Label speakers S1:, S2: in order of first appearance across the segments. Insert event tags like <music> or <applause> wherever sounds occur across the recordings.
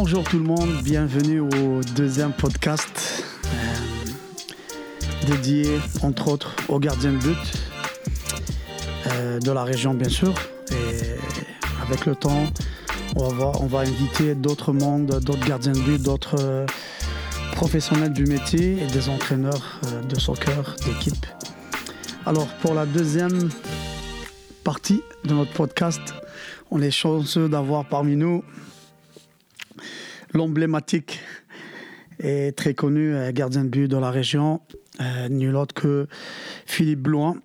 S1: Bonjour tout le monde, bienvenue au deuxième podcast euh, dédié entre autres aux gardiens de but euh, de la région bien sûr. Et avec le temps, on va, inviter d'autres mondes, d'autres gardiens de but, d'autres euh, professionnels du métier et des entraîneurs de soccer, d'équipe. Alors pour la deuxième partie de notre podcast, on est chanceux d'avoir parmi nous l'emblématique et très connu euh, gardien de but de la région, euh, nul autre que Philippe Blouin,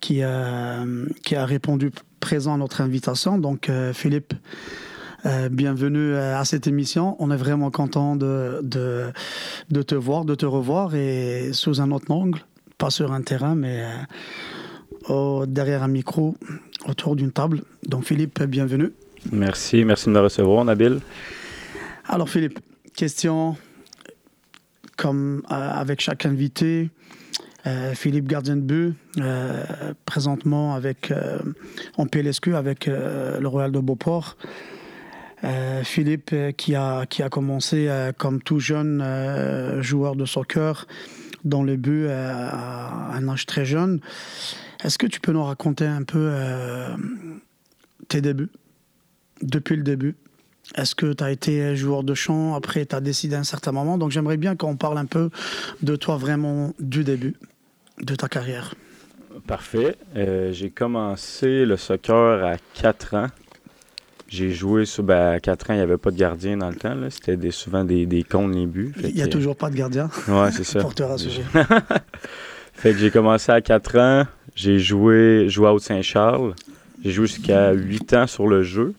S1: qui, a- qui a répondu présent à notre invitation. Donc euh, Philippe, euh, bienvenue euh, à cette émission. On est vraiment content de, te voir, de te revoir et sous un autre angle, pas sur un terrain, mais euh, derrière un micro, autour d'une table. Donc Philippe, bienvenue.
S2: Merci, merci de me recevoir, Nabil.
S1: Alors Philippe, question comme euh, avec chaque invité. Euh, Philippe gardien de but, euh, présentement avec, en PLSQ avec le Royal de Beauport. Philippe qui, a, qui a commencé comme tout jeune joueur de soccer dans le but à un âge très jeune. Est-ce que tu peux nous raconter un peu tes débuts depuis le début? Est-ce que tu as été joueur de chant Après, tu as décidé à un certain moment. Donc, j'aimerais bien qu'on parle un peu de toi vraiment du début de ta carrière.
S2: Parfait. Euh, j'ai commencé le soccer à 4 ans. J'ai joué sur. Ben, à 4 ans, il n'y avait pas de gardien dans le temps. là. C'était des- souvent des, des comptes les buts.
S1: Il n'y a
S2: que-
S1: toujours pas de gardien
S2: Ouais, c'est ça. <laughs>
S1: pour te rassurer. <laughs>
S2: Fait que j'ai commencé à 4 ans. J'ai joué, joué à Haute-Saint-Charles. J'ai joué jusqu'à 8 ans sur le jeu.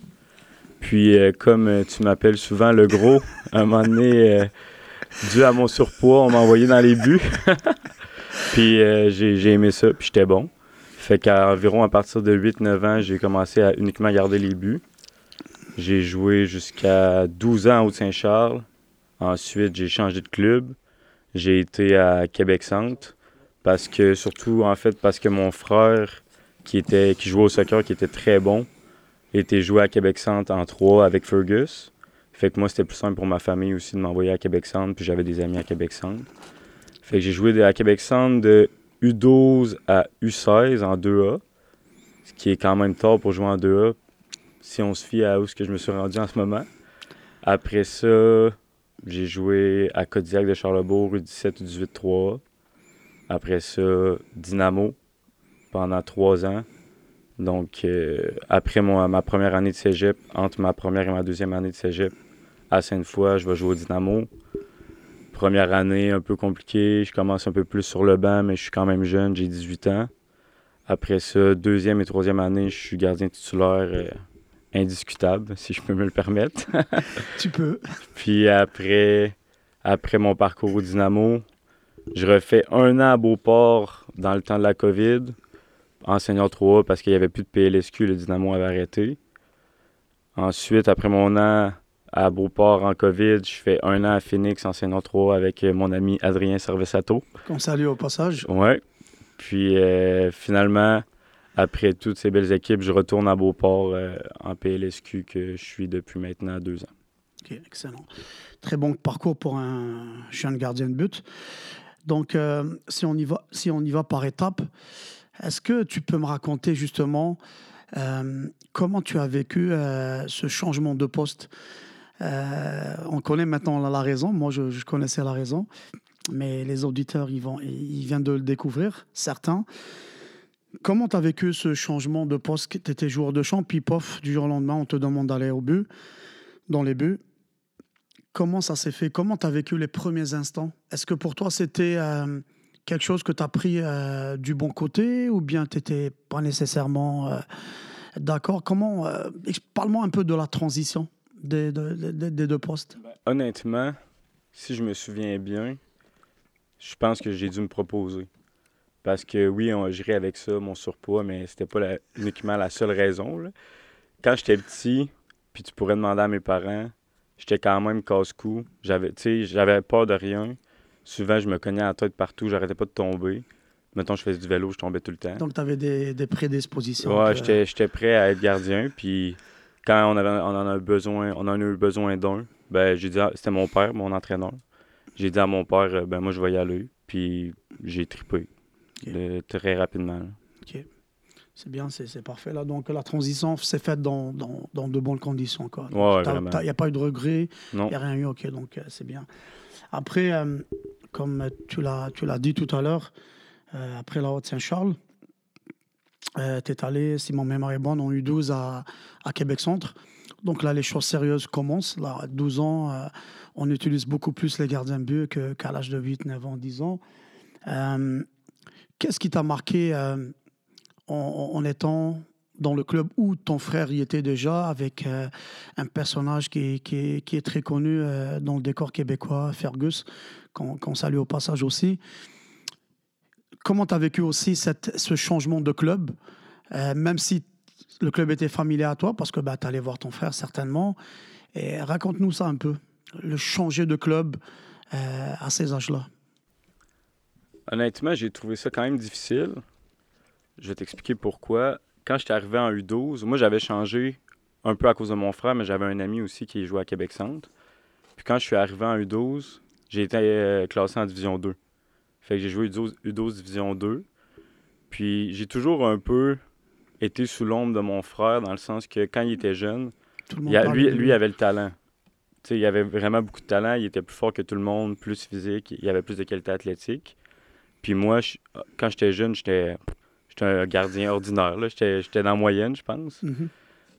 S2: Puis, euh, comme euh, tu m'appelles souvent le gros, à un moment donné, euh, dû à mon surpoids, on m'a envoyé dans les buts. <laughs> puis, j'ai j'ai aimé ça, puis j'étais bon. Fait qu'à environ à partir de 8-9 ans, j'ai commencé à uniquement garder les buts. J'ai joué jusqu'à 12 ans à Haute-Saint-Charles. Ensuite, j'ai changé de club. J'ai été à Québec-Centre. Parce que, surtout, en fait, parce que mon frère, qui, était, qui jouait au soccer, qui était très bon, était joué à Québec-Centre en 3 avec Fergus. Fait que moi, c'était plus simple pour ma famille aussi de m'envoyer à Québec-Centre, puis j'avais des amis à Québec-Centre. Fait que j'ai joué à Québec-Centre de U12 à U16 en 2A, ce qui est quand même tard pour jouer en 2A, si on se fie à où que je me suis rendu en ce moment. Après ça, j'ai joué à Codillac de Charlebourg, U17, U18, 3A. Après ça, Dynamo pendant trois ans. Donc, euh, après mon- ma première année de cégep, entre ma première et ma deuxième année de cégep, à Sainte-Foy, je vais jouer au Dynamo. Première année un peu compliquée, je commence un peu plus sur le banc, mais je suis quand même jeune, j'ai 18 ans. Après ça, deuxième et troisième année, je suis gardien titulaire euh, indiscutable, si je peux me le permettre. <laughs>
S1: tu peux.
S2: Puis après, après mon parcours au Dynamo, je refais un an à Beauport dans le temps de la COVID, en senior 3 parce qu'il n'y avait plus de PLSQ, le Dynamo avait arrêté. Ensuite, après mon an à Beauport en COVID, je fais un an à Phoenix en senior 3 avec euh, mon ami Adrien Servesato.
S1: Qu'on salue au passage.
S2: Ouais. Puis euh, finalement, après toutes ces belles équipes, je retourne à Beauport euh, en PLSQ que je suis depuis maintenant deux ans.
S1: Ok, excellent. Très bon parcours pour un jeune gardien de but. Donc, euh, si, on y va, si on y va par étapes, est-ce que tu peux me raconter justement euh, comment tu as vécu euh, ce changement de poste? Euh, On connaît maintenant la, raison. Moi, je, connaissais la raison. Mais les auditeurs, ils, vont, ils viennent de le découvrir, certains. Comment tu as vécu ce changement de poste Tu étais joueur de champ, puis pof, du jour au lendemain, on te demande d'aller au but, dans les buts. Comment ça s'est fait? Comment tu as vécu les premiers instants? Est-ce que pour toi, c'était quelque chose que tu as pris euh, du bon côté ou bien tu n'étais pas nécessairement euh, d'accord? Comment euh, Parle-moi un peu de la transition des, de- de- de- des deux postes.
S2: Honnêtement, si je me souviens bien, je pense que j'ai dû me proposer. Parce que oui, on gérait avec ça, mon surpoids, mais c'était pas uniquement la seule raison. Quand j'étais petit, puis tu pourrais demander à mes parents, j'étais quand même casse-cou. J'avais, j'avais peur de rien. Souvent, je me cognais la tête partout, j'arrêtais pas de tomber. Mettons, je faisais du vélo, je tombais tout le temps.
S1: Donc, tu avais des, des prédispositions.
S2: Ouais,
S1: que-
S2: j'étais, prêt à être gardien. Puis quand on, avait, on en a besoin, on en a eu besoin d'un, Ben, j'ai dit, à- c'était mon père, mon entraîneur. J'ai dit à mon père, euh, ben, moi, je vais y aller. Puis j'ai trippé
S1: Ok.
S2: de- très rapidement. là.
S1: C'est bien, c'est parfait. Là. Donc la transition s'est faite dans, dans, dans de bonnes conditions.
S2: Ouais,
S1: Il n'y a pas eu de regrets, il n'y a rien eu. Ok, donc euh, c'est bien. Après, euh, comme tu l'as dit tout à l'heure, euh, après la Haute-Saint-Charles, tu es allé, si mon mémoire est bonne, en U12 à, à Québec Centre. Donc là, les choses sérieuses commencent. Là, à 12 ans, on utilise beaucoup plus les gardiens de but qu'à l'âge de 8, 9 ans, 10 ans. Qu'est-ce qui t'a marqué en, étant dans le club où ton frère y était déjà, avec euh, un personnage qui, est, très connu euh, dans le décor québécois, Fergus, qu'on salue au passage aussi. Comment tu as vécu aussi ce changement de club, euh, même si le club était familier à toi, parce que bah, tu allais voir ton frère certainement. Raconte-nous ça un peu, le changer de club à ces âges-là.
S2: Honnêtement, j'ai trouvé ça quand même difficile. Je vais t'expliquer pourquoi. Quand j'étais arrivé en U12, moi, j'avais changé un peu à cause de mon frère, mais j'avais un ami aussi qui jouait à Québec Centre. Puis quand je suis arrivé en U12, j'ai été euh, classé en Division 2. Fait que j'ai joué U12, U12 Division 2. Puis j'ai toujours un peu été sous l'ombre de mon frère, dans le sens que quand il était jeune, il a- lui, lui avait le talent. Il avait vraiment beaucoup de talent. Il était plus fort que tout le monde, plus physique. Il avait plus de qualité athlétique. Puis moi, je- quand j'étais jeune, j'étais j'étais un gardien ordinaire. là. J'étais dans la moyenne, je pense.
S1: Mhm.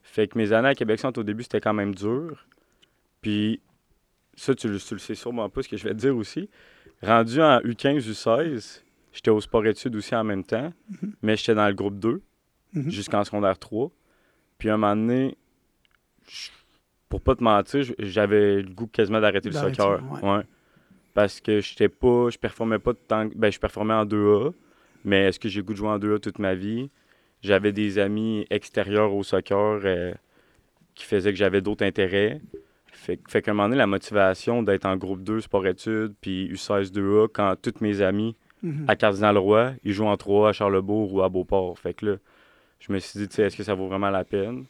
S2: Fait que mes années à Québec Centre, au début, c'était quand même dur. Puis ça, tu, le- tu le sais sûrement pas ce que je vais te dire aussi. Rendu en U15, U16, j'étais au sport-études aussi en même temps, mais j'étais dans le groupe 2
S1: Mhm.
S2: jusqu'en secondaire 3. Puis un moment donné, pour pas te mentir, j'avais le goût quasiment d'arrêter le soccer.
S1: ouais.
S2: Ouais. Parce que j'étais pas, je performais pas tant que- ben je performais en 2A, mais est-ce que j'ai goût de jouer en 2A toute ma vie? J'avais des amis extérieurs au soccer euh, qui faisaient que j'avais d'autres intérêts. Fait, fait qu'à un moment donné, la motivation d'être en groupe 2 sport-études puis U16 2A quand tous mes amis
S1: Mhm.
S2: à Cardinal-Roi, ils jouent en 3 à Charlebourg ou à Beauport. Fait que là, je me suis dit, tu sais, est-ce que ça vaut vraiment la peine?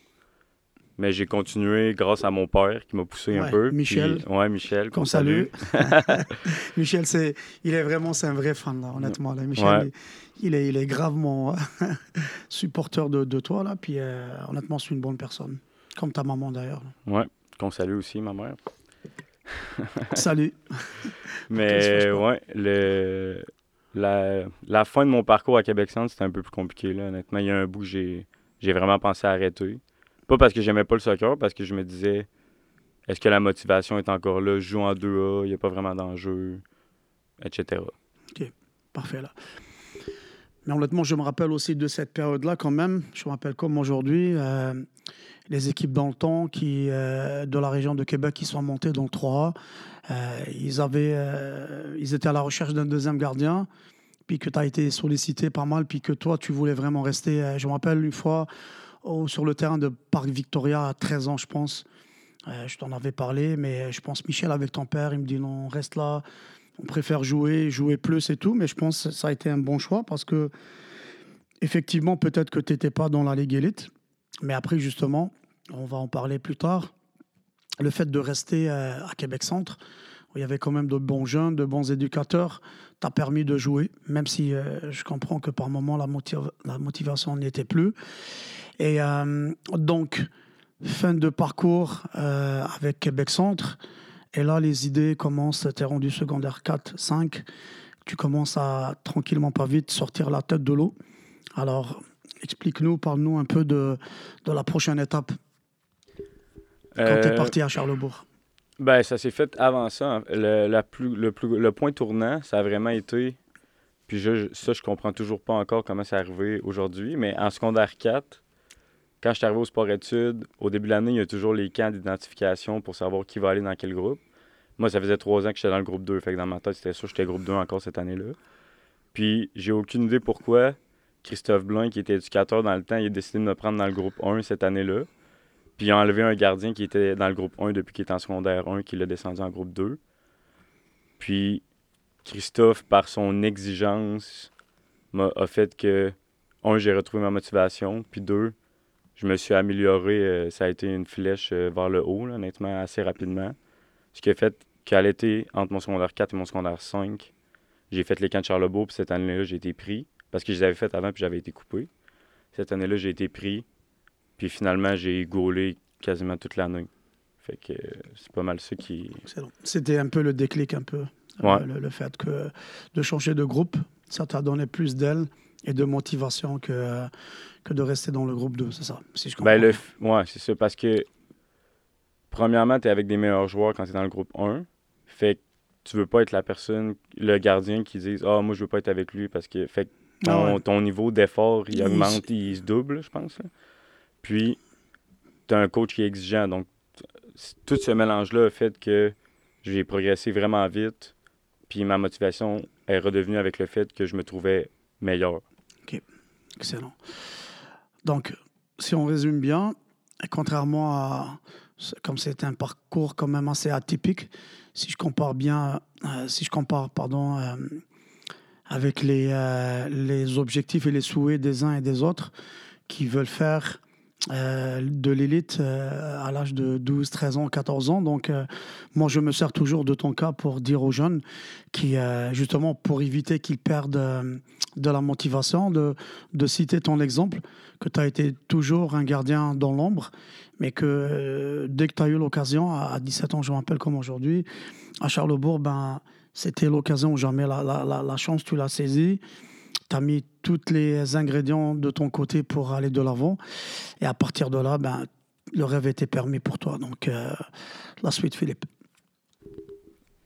S2: Mais j'ai continué grâce à mon père qui m'a poussé un peu.
S1: Michel.
S2: Puis- ouais, Michel.
S1: Qu'on salue. <laughs> <laughs> Michel, c'est, il est vraiment, c'est un vrai fan, là, honnêtement. Là. Michel,
S2: Ouais.
S1: il, il est, il est gravement <laughs> supporter de, de toi, là. Puis, euh, honnêtement, c'est une bonne personne. Comme ta maman, d'ailleurs.
S2: Ouais, qu'on salue aussi, ma mère. <laughs>
S1: Salut.
S2: Mais ouais, le, la, la fin de mon parcours à Québec Centre, c'était un peu plus compliqué. Là. Honnêtement, il y a un bout que j'ai, j'ai vraiment pensé à arrêter. Pas parce que j'aimais pas le soccer, parce que je me disais, est-ce que la motivation est encore là? Je joue en 2A, il n'y a pas vraiment d'enjeu, etc.
S1: Parfait, là. Mais honnêtement, je me rappelle aussi de cette période-là, quand même. Je me rappelle comme aujourd'hui, euh, les équipes dans le temps qui, euh, de la région de Québec qui sont montées dans le 3A. euh, ils, avaient, euh, ils étaient à la recherche d'un deuxième gardien, puis que tu as été sollicité pas mal, puis que toi, tu voulais vraiment rester. Je me rappelle une fois sur le terrain de Parc Victoria, à 13 ans, je pense. Je t'en avais parlé, mais je pense, Michel, avec ton père, il me dit non, reste là on préfère jouer, jouer plus et tout, mais je pense que ça a été un bon choix parce que, effectivement, peut-être que tu n'étais pas dans la Ligue élite, mais après, justement, on va en parler plus tard, le fait de rester euh, à Québec Centre, où il y avait quand même de bons jeunes, de bons éducateurs, t'a permis de jouer, même si euh, je comprends que par moment, la, la motivation n'y était plus. Et euh, donc, fin de parcours avec Québec Centre. Et là, les idées commencent, tu es rendu secondaire 4, 5, tu commences à tranquillement, pas vite, sortir la tête de l'eau. Alors, explique-nous, parle-nous un peu de, de la prochaine étape quand tu es
S2: Euh,
S1: parti à Charlebourg.
S2: Ben, ça s'est fait avant ça. Le, la plus, le, plus, le point tournant, ça a vraiment été. Puis je- ça, je comprends toujours pas encore comment c'est arrivé aujourd'hui. Mais en secondaire 4, quand je suis arrivé au sport-études, au début de l'année, il y a toujours les camps d'identification pour savoir qui va aller dans quel groupe. Moi, ça faisait trois ans que j'étais dans le groupe 2. Fait que dans ma tête, c'était sûr que j'étais groupe 2 encore cette année-là. Puis j'ai aucune idée pourquoi Christophe Blanc, qui était éducateur dans le temps, il a décidé de me prendre dans le groupe 1 cette année-là. Puis il a enlevé un gardien qui était dans le groupe 1 depuis qu'il était en secondaire 1, qui l'a descendu en groupe 2. Puis Christophe, par son exigence, m'a fait que, un, j'ai retrouvé ma motivation, puis deux, je me suis amélioré. euh, ça a été une flèche euh, vers le haut, là, honnêtement, assez rapidement. Ce qui a fait qu'à l'été, entre mon secondaire 4 et mon secondaire 5, j'ai fait les camps de Charlebourg, puis cette année-là, j'ai été pris. Parce que je les avais fait avant, puis j'avais été coupé. Cette année-là, j'ai été pris. Puis finalement, j'ai gaulé quasiment toute l'année. Fait que c'est pas mal ça qui.
S1: C'était un peu le déclic, un peu.
S2: Ouais.
S1: Le, le, fait que de changer de groupe, ça t'a donné plus d'aile et de motivation que, que de rester dans le groupe 2, c'est ça, si je comprends.
S2: Ben, le, ouais, c'est ça. Parce que, premièrement, tu es avec des meilleurs joueurs quand tu es dans le groupe 1. Fait que tu veux pas être la personne, le gardien qui dit Ah, moi, je veux pas être avec lui parce que. Fait que ton,
S1: Ah ouais.
S2: ton niveau d'effort, il
S1: Il-
S2: augmente, il se double, je pense. Puis, tu as un coach qui est exigeant. Donc, tout ce mélange-là a fait que j'ai progressé vraiment vite. Puis, ma motivation est redevenue avec le fait que je me trouvais meilleur.
S1: Excellent. Donc, si on résume bien, contrairement à. Comme c'est un parcours quand même assez atypique, si je compare bien, euh, si je compare, pardon, euh, avec les, euh, les objectifs et les souhaits des uns et des autres qui veulent faire euh, de l'élite euh, à l'âge de 12, 13 ans, 14 ans. Donc, euh, moi, je me sers toujours de ton cas pour dire aux jeunes qui, justement, pour éviter qu'ils perdent de la motivation, de, citer ton exemple, que tu as été toujours un gardien dans l'ombre, mais que dès que tu as eu l'occasion, à, à 17 ans, je me rappelle comme aujourd'hui, à Charlebourg, ben, c'était l'occasion jamais la, la, la, la chance, tu l'as saisie. Tu mis tous les ingrédients de ton côté pour aller de l'avant. Et à partir de là, ben, le rêve était permis pour toi. Donc, euh, la suite, Philippe.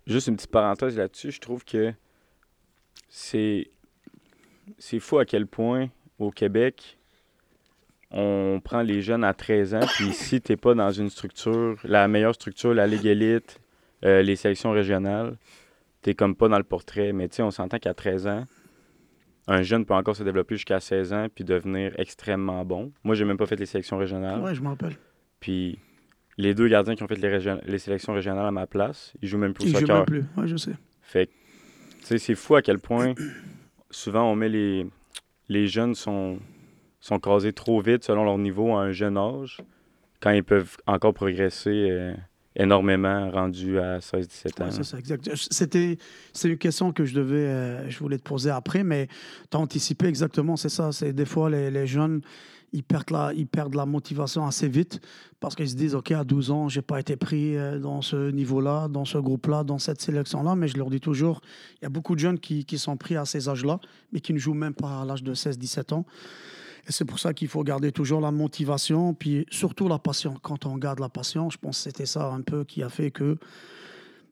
S2: Juste une petite parenthèse là-dessus, je trouve que c'est c'est fou à quel point au Québec on prend les jeunes à 13 ans puis si t'es pas dans une structure, la meilleure structure, la Ligue élite, euh, les sélections régionales, t'es comme pas dans le portrait, mais tu sais on s'entend qu'à 13 ans un jeune peut encore se développer jusqu'à 16 ans puis devenir extrêmement bon. Moi, j'ai même pas fait les sélections régionales.
S1: Ouais, je me rappelle.
S2: Puis les deux gardiens qui ont fait les, région- les sélections régionales à ma place, ils jouent même plus au
S1: Il joue
S2: soccer.
S1: même plus. Ouais, je sais.
S2: Fait que, tu sais, c'est fou à quel point souvent on met les, les jeunes sont, sont casés trop vite selon leur niveau à un jeune âge, quand ils peuvent encore progresser euh, énormément rendus à 16-17 ans.
S1: Ouais, c'est ça, exact. C'était, c'est une question que je devais, euh, je voulais te poser après, mais tu as anticipé exactement, c'est ça. C'est des fois les, les jeunes, ils perdent la, ils perdent la motivation assez vite parce qu'ils se disent, ok, à 12 ans, j'ai pas été pris euh, dans ce niveau-là, dans ce groupe-là, dans cette sélection-là, mais je leur dis toujours, il y a beaucoup de jeunes qui, qui sont pris à ces âges-là, mais qui ne jouent même pas à l'âge de 16-17 ans. Et c'est pour ça qu'il faut garder toujours la motivation, puis surtout la passion. Quand on garde la passion, je pense que c'était ça un peu qui a fait que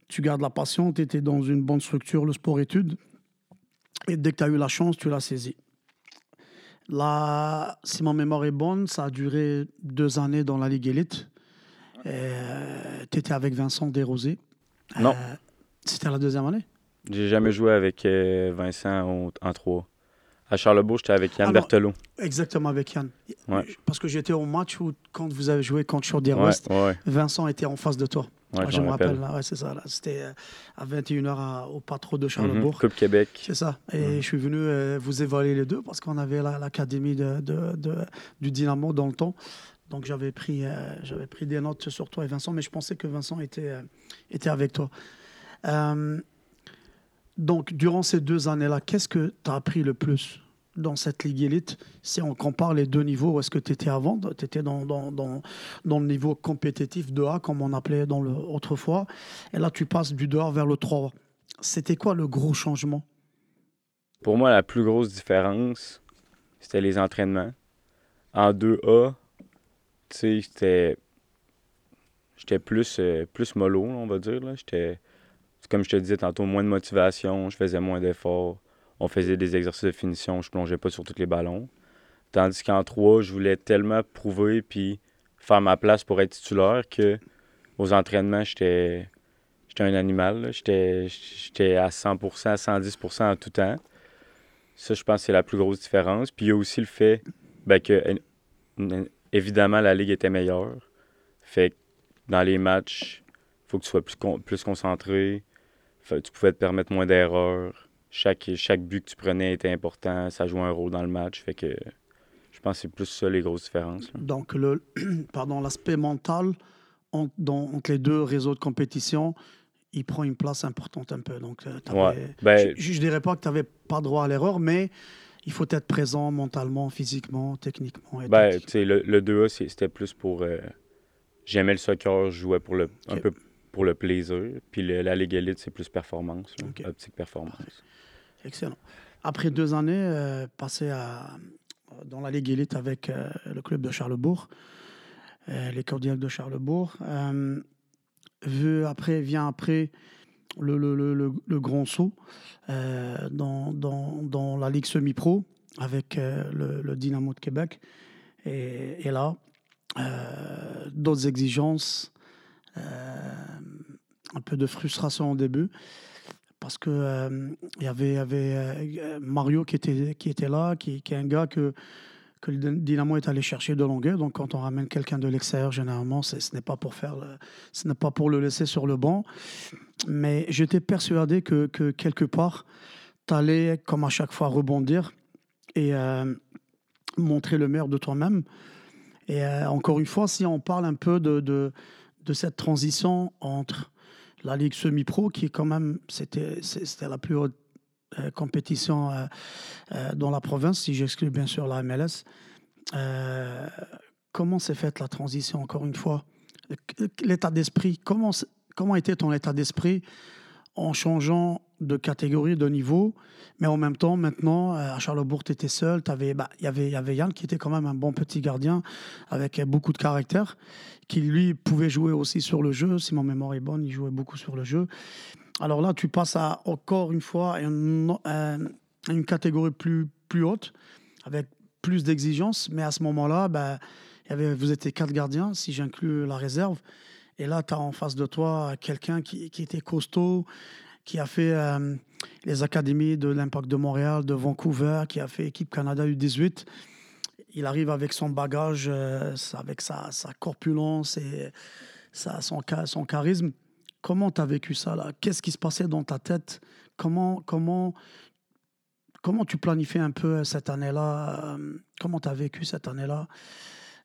S1: tu gardes la passion, tu étais dans une bonne structure, le sport-études, et dès que tu as eu la chance, tu l'as saisi. Là, si ma mémoire est bonne, ça a duré deux années dans la Ligue élite. tu étais avec Vincent Desrosiers.
S2: Non.
S1: Euh, C'était la deuxième année?
S2: J'ai jamais joué avec euh, Vincent au- en 3. À Charlebourg, j'étais avec Yann
S1: Ah.
S2: Berthelot.
S1: Exactement, avec Yann.
S2: Ouais.
S1: Parce que j'étais au match où, quand vous avez joué contre Chaudière
S2: Ouais,
S1: Ouest,
S2: ouais,
S1: Vincent était en face de toi.
S2: ouais,
S1: Ouais, je me rappelle,
S2: rappelle.
S1: ouais, c'est ça. C'était euh, à 21h à- au Patro de
S2: Mhm,
S1: Charlebourg.
S2: Coupe Québec.
S1: C'est ça. Et
S2: Mhm.
S1: je suis venu euh, vous évaluer les deux parce qu'on avait la- l'académie de, de- de- du Dynamo dans le temps. Donc j'avais pris, euh, j'avais pris des notes sur toi et Vincent, mais je pensais que Vincent était, euh, était avec toi. Donc durant ces deux années-là, qu'est-ce que tu as appris le plus dans cette Ligue élite Si on compare les deux niveaux, où est-ce que tu étais avant Tu étais dans, dans, dans, le niveau compétitif 2A, comme on appelait dans autrefois. Et là, tu passes du 2A vers le 3A. C'était quoi le gros changement?
S2: Pour moi, la plus grosse différence, c'était les entraînements. En 2A, tu sais. J'étais plus, euh, plus mollo, on va dire. J'étais. Comme je te disais tantôt, moins de motivation, je faisais moins d'efforts. On faisait des exercices de finition, je plongeais pas sur tous les ballons. Tandis qu'en 3, je voulais tellement prouver puis faire ma place pour être titulaire que aux entraînements, j'étais. J'étais un animal. J'étais à 100%, à 110% en tout temps. Ça, je pense que c'est la plus grosse différence. Puis il y a aussi le fait ben, que, euh, évidemment, la Ligue était meilleure. Fait que dans les matchs, il faut que tu sois plus, con- plus concentré. Fait, tu pouvais te permettre moins d'erreurs. Chaque, chaque but que tu prenais était important. Ça jouait un rôle dans le match. Fait que je pense que c'est plus ça les grosses différences. là.
S1: Donc, le, <clears throat> pardon, l'aspect mental entre, dans, entre les deux réseaux de compétition, il prend une place importante un peu. Donc, euh, t'avais-
S2: Ouais, ben-
S1: je, je dirais pas que tu n'avais pas droit à l'erreur, mais il faut être présent mentalement, physiquement, techniquement. Et
S2: Ben, le, le 2A, c'est- c'était plus pour. euh, J'aimais le soccer, je jouais pour le, un peu pour le plaisir. Puis le- la Ligue Elite, c'est plus performance, là, optique performance.
S1: Excellent. Après deux années euh, passées à, dans la Ligue élite avec euh, le club de Charlebourg, euh, les Cordiales de Charlebourg, euh, vu après, vient après le, le, le, le- le grand saut euh, dans, dans, dans la Ligue semi-pro avec le, Dynamo de Québec. Et, et là, d'autres exigences, un peu de frustration au début parce que euh, il y avait, avait euh, Mario qui était, qui était là, qui, est un gars que, que le Dynamo est allé chercher de longueur. Donc quand on ramène quelqu'un de l'extérieur, généralement, ce n'est pas pour faire, le- ce n'est pas pour le laisser sur le banc. Mais j'étais persuadé que, que quelque part, tu allais, comme à chaque fois, rebondir et euh, montrer le meilleur de toi-même. Et euh, encore une fois, si on parle un peu de, de cette transition entre la Ligue semi-pro, qui est quand même, c'était la plus haute euh, compétition euh, euh, dans la province, si j'exclus bien sûr la MLS. Comment s'est faite la transition, encore une fois? L'état d'esprit, comment, comment était ton état d'esprit en changeant de catégorie, de niveau, mais en même temps, maintenant, euh, à Charlebourg, tu étais seul. bah, Il y avait- y avait Yann qui était quand même un bon petit gardien avec beaucoup de caractère, qui lui pouvait jouer aussi sur le jeu. Si ma mémoire est bonne, il jouait beaucoup sur le jeu. Alors là, tu passes encore une fois une, une catégorie plus, plus haute, avec plus d'exigences, mais à ce moment-là, bah, y avait, vous étiez quatre gardiens, si j'inclus la réserve. Et là, tu as en face de toi quelqu'un qui, qui était costaud, qui a fait euh, les académies de l'Impact de Montréal, de Vancouver, qui a fait équipe Canada U18. Il arrive avec son bagage, euh, avec sa, sa corpulence et sa, son, son charisme. Comment tu as vécu ça là? Qu'est-ce qui se passait dans ta tête? Comment, comment, comment tu planifiais un peu cette année-là euh, Comment tu as vécu cette année-là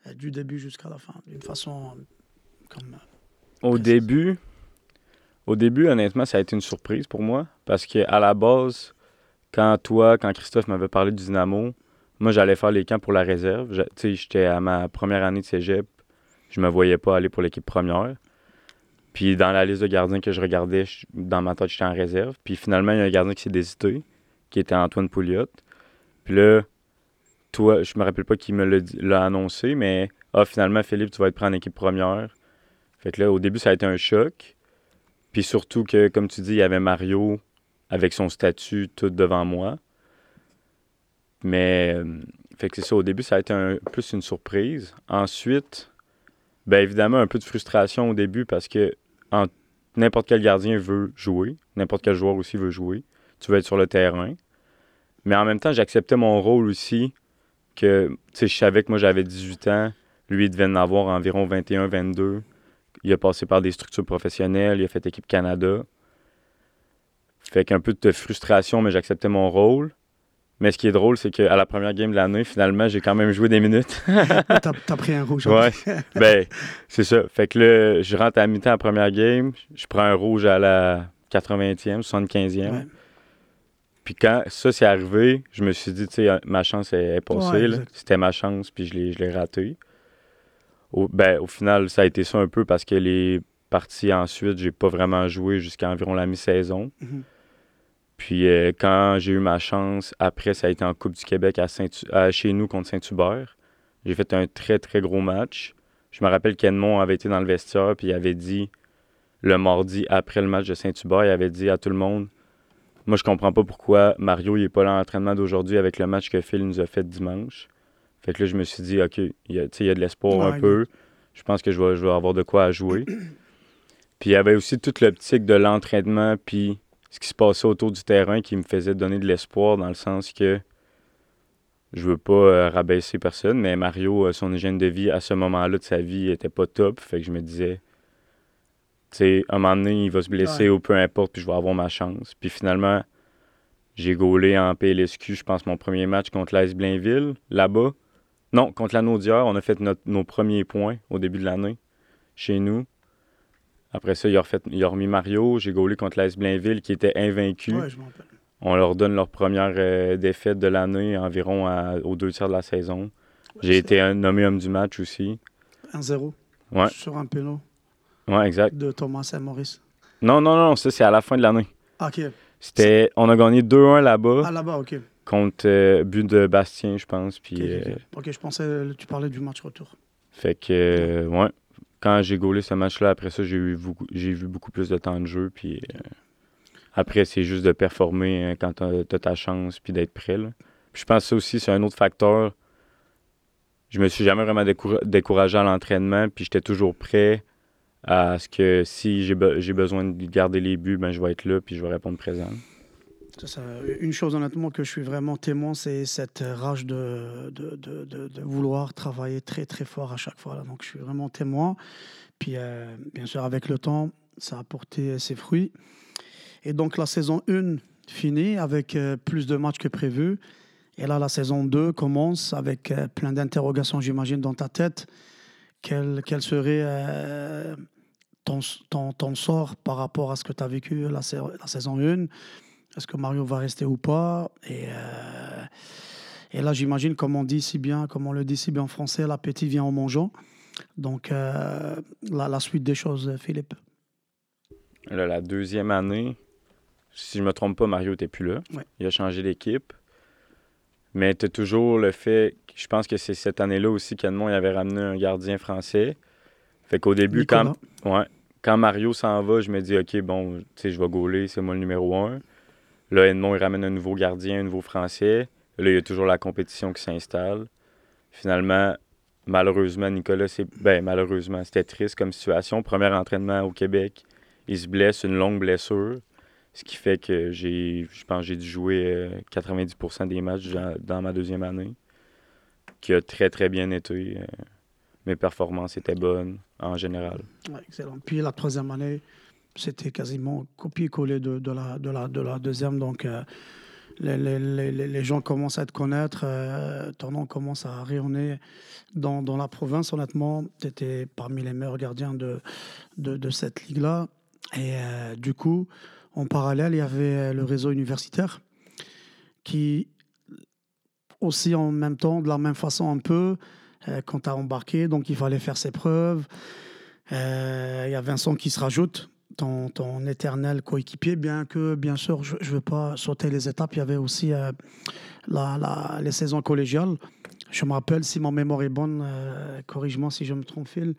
S1: euh, du début jusqu'à la fin D'une façon euh, comme.
S2: Au
S1: Précise?
S2: début, au début, honnêtement, ça a été une surprise pour moi. Parce que à la base, quand toi, quand Christophe m'avait parlé du Dynamo, moi, j'allais faire les camps pour la réserve. Tu sais, j'étais à ma première année de cégep. Je me voyais pas aller pour l'équipe première. Puis dans la liste de gardiens que je regardais, dans ma tête, j'étais en réserve. Puis finalement, il y a un gardien qui s'est désisté, qui était Antoine Pouliot. Puis là, toi, je me rappelle pas qui me l'a annoncé, mais ah, finalement, Philippe, tu vas être pris en équipe première. Fait que là, au début, ça a été un choc. Puis surtout que, comme tu dis, il y avait Mario avec son statut tout devant moi. Mais, euh, fait que c'est ça, au début, ça a été un- plus une surprise. Ensuite, ben évidemment, un peu de frustration au début parce que n'importe quel gardien veut jouer, n'importe quel joueur aussi veut jouer. Tu veux être sur le terrain. Mais en même temps, j'acceptais mon rôle aussi, que, tu sais, je savais que moi, j'avais 18 ans. Lui, il devait en avoir environ 21, 22. Il a passé par des structures professionnelles, il a fait équipe Canada. Fait qu'un peu de frustration, mais j'acceptais mon rôle. Mais ce qui est drôle, c'est qu'à la première game de l'année, finalement, j'ai quand même joué des minutes.
S1: tu as, pris un rouge.
S2: Ouais. <laughs> ben, c'est ça. Fait que là, je rentre à mi-temps à la première game, je prends un rouge à la 80e, 75e.
S1: Ouais.
S2: Puis quand ça s'est arrivé, je me suis dit, tu sais, ma chance est, est passée.
S1: Ouais.
S2: C'était ma chance, puis je l'ai, je l'ai raté. Au, ben, au final, ça a été ça un peu parce que les parties ensuite, j'ai pas vraiment joué jusqu'à environ la mi-saison.
S1: Mhm.
S2: Puis euh, quand j'ai eu ma chance, après, ça a été en Coupe du Québec à Saint à- chez nous contre Saint-Hubert. J'ai fait un très, très gros match. Je me rappelle qu'Edmond avait été dans le vestiaire, puis il avait dit, le mardi après le match de Saint-Hubert, il avait dit à tout le monde Moi, je comprends pas pourquoi Mario il est pas là à l'entraînement d'aujourd'hui avec le match que Phil nous a fait dimanche. Fait que là, je me suis dit OK, il y a, il y a de l'espoir
S1: Ouais,
S2: un peu. Je pense que je vais, je vais avoir de quoi à jouer. <clears throat> puis il y avait aussi toute l'optique de l'entraînement, puis ce qui se passait autour du terrain qui me faisait donner de l'espoir dans le sens que je veux pas euh, rabaisser personne, mais Mario, euh, son hygiène de vie à ce moment-là de sa vie était pas top. Fait que je me disais, tu sais, un moment donné, il va se blesser
S1: Ouais.
S2: ou peu importe, puis je vais avoir ma chance. Puis finalement, j'ai gaulé en PLSQ, je pense, mon premier match contre l'AS Blainville, là-bas. Non, contre la Naudière, on a fait notre- nos premiers points au début de l'année, chez nous. Après ça, il a, refait, il a remis Mario. J'ai gaulé contre l'AS Blainville qui était invaincu.
S1: Ouais, je.
S2: On leur donne leur première euh, défaite de l'année environ à- aux deux tiers de la saison. J'ai été un- nommé homme du match aussi.
S1: 1-0
S2: Ouais.
S1: sur un péno
S2: Ouais, exact.
S1: de Thomas Saint-Maurice.
S2: Non, non, non, ça c'est à la fin de l'année.
S1: Ah, ok.
S2: C'était, on a gagné 2-1 là-bas
S1: Ah, là-bas, ok.
S2: Contre euh, but de Bastien, je pense. Puis,
S1: Ok,
S2: euh,
S1: ok. Je pensais que tu parlais du match retour.
S2: fait que, euh, ouais. Quand j'ai gaulé ce match-là, après ça, j'ai eu beaucoup, vu beaucoup plus de temps de jeu. Puis euh, après, c'est juste de performer hein, quand t'as, t'as ta chance, puis d'être prêt. là. Puis je pense que ça aussi, c'est un autre facteur. Je me suis jamais vraiment découra- découragé à l'entraînement, puis j'étais toujours prêt à ce que si j'ai, be- j'ai besoin de garder les buts, ben, je vais être là, puis je vais répondre présent.
S1: Une chose honnêtement que je suis vraiment témoin, c'est cette rage de, vouloir travailler très très fort à chaque fois. Donc je suis vraiment témoin. Puis euh, bien sûr avec le temps, ça a porté ses fruits. Et donc la saison 1 finit avec euh, plus de matchs que prévu. Et là la saison 2 commence avec euh, plein d'interrogations j'imagine dans ta tête. Quel, serait ton, sort par rapport à ce que tu as vécu la, la saison 1 est-ce que Mario va rester ou pas et, euh, et là, j'imagine, comme on dit si bien, comme on le dit si bien en français, l'appétit vient en mangeant. Donc, euh, la, la suite des choses, Philippe.
S2: Là, la deuxième année, si je me trompe pas, Mario n'était plus là.
S1: Ouais.
S2: Il a changé d'équipe. Mais tu as toujours le fait, je pense que c'est cette année-là aussi qu'Edmond il avait ramené un gardien français. Fait qu'au début, quand,
S1: Nicolas.
S2: ouais, quand Mario s'en va, je me dis, OK, bon, tu sais, je vais gauler, c'est moi le numéro un. Là, Edmond, il ramène un nouveau gardien, un nouveau français. Là, il y a toujours la compétition qui s'installe. Finalement, malheureusement, Nicolas, c'est. Ben, malheureusement, c'était triste comme situation. Premier entraînement au Québec, il se blesse, une longue blessure. Ce qui fait que j'ai, je pense, j'ai dû jouer euh, 90% des matchs dans, ma deuxième année, qui a très, très bien été. euh, mes performances étaient bonnes en général.
S1: Excellent. Puis la troisième année, c'était quasiment copier-coller de, de, la, de, la, de la deuxième. Donc, euh, les, les, les, les gens commencent à te connaître, euh, ton nom commence à rayonner dans, dans la province. Honnêtement, tu étais parmi les meilleurs gardiens de, de, cette ligue-là. Et euh, du coup, en parallèle, il y avait le réseau universitaire qui, aussi en même temps, de la même façon un peu, quand tu as embarqué, donc il fallait faire ses preuves. Il y a Vincent qui se rajoute, ton, ton éternel coéquipier, bien que, bien sûr, je ne veux pas sauter les étapes. Il y avait aussi euh, la, la- les saisons collégiales. Je me rappelle, si ma mémoire est bonne, euh, corrige-moi si je me trompe, Phil,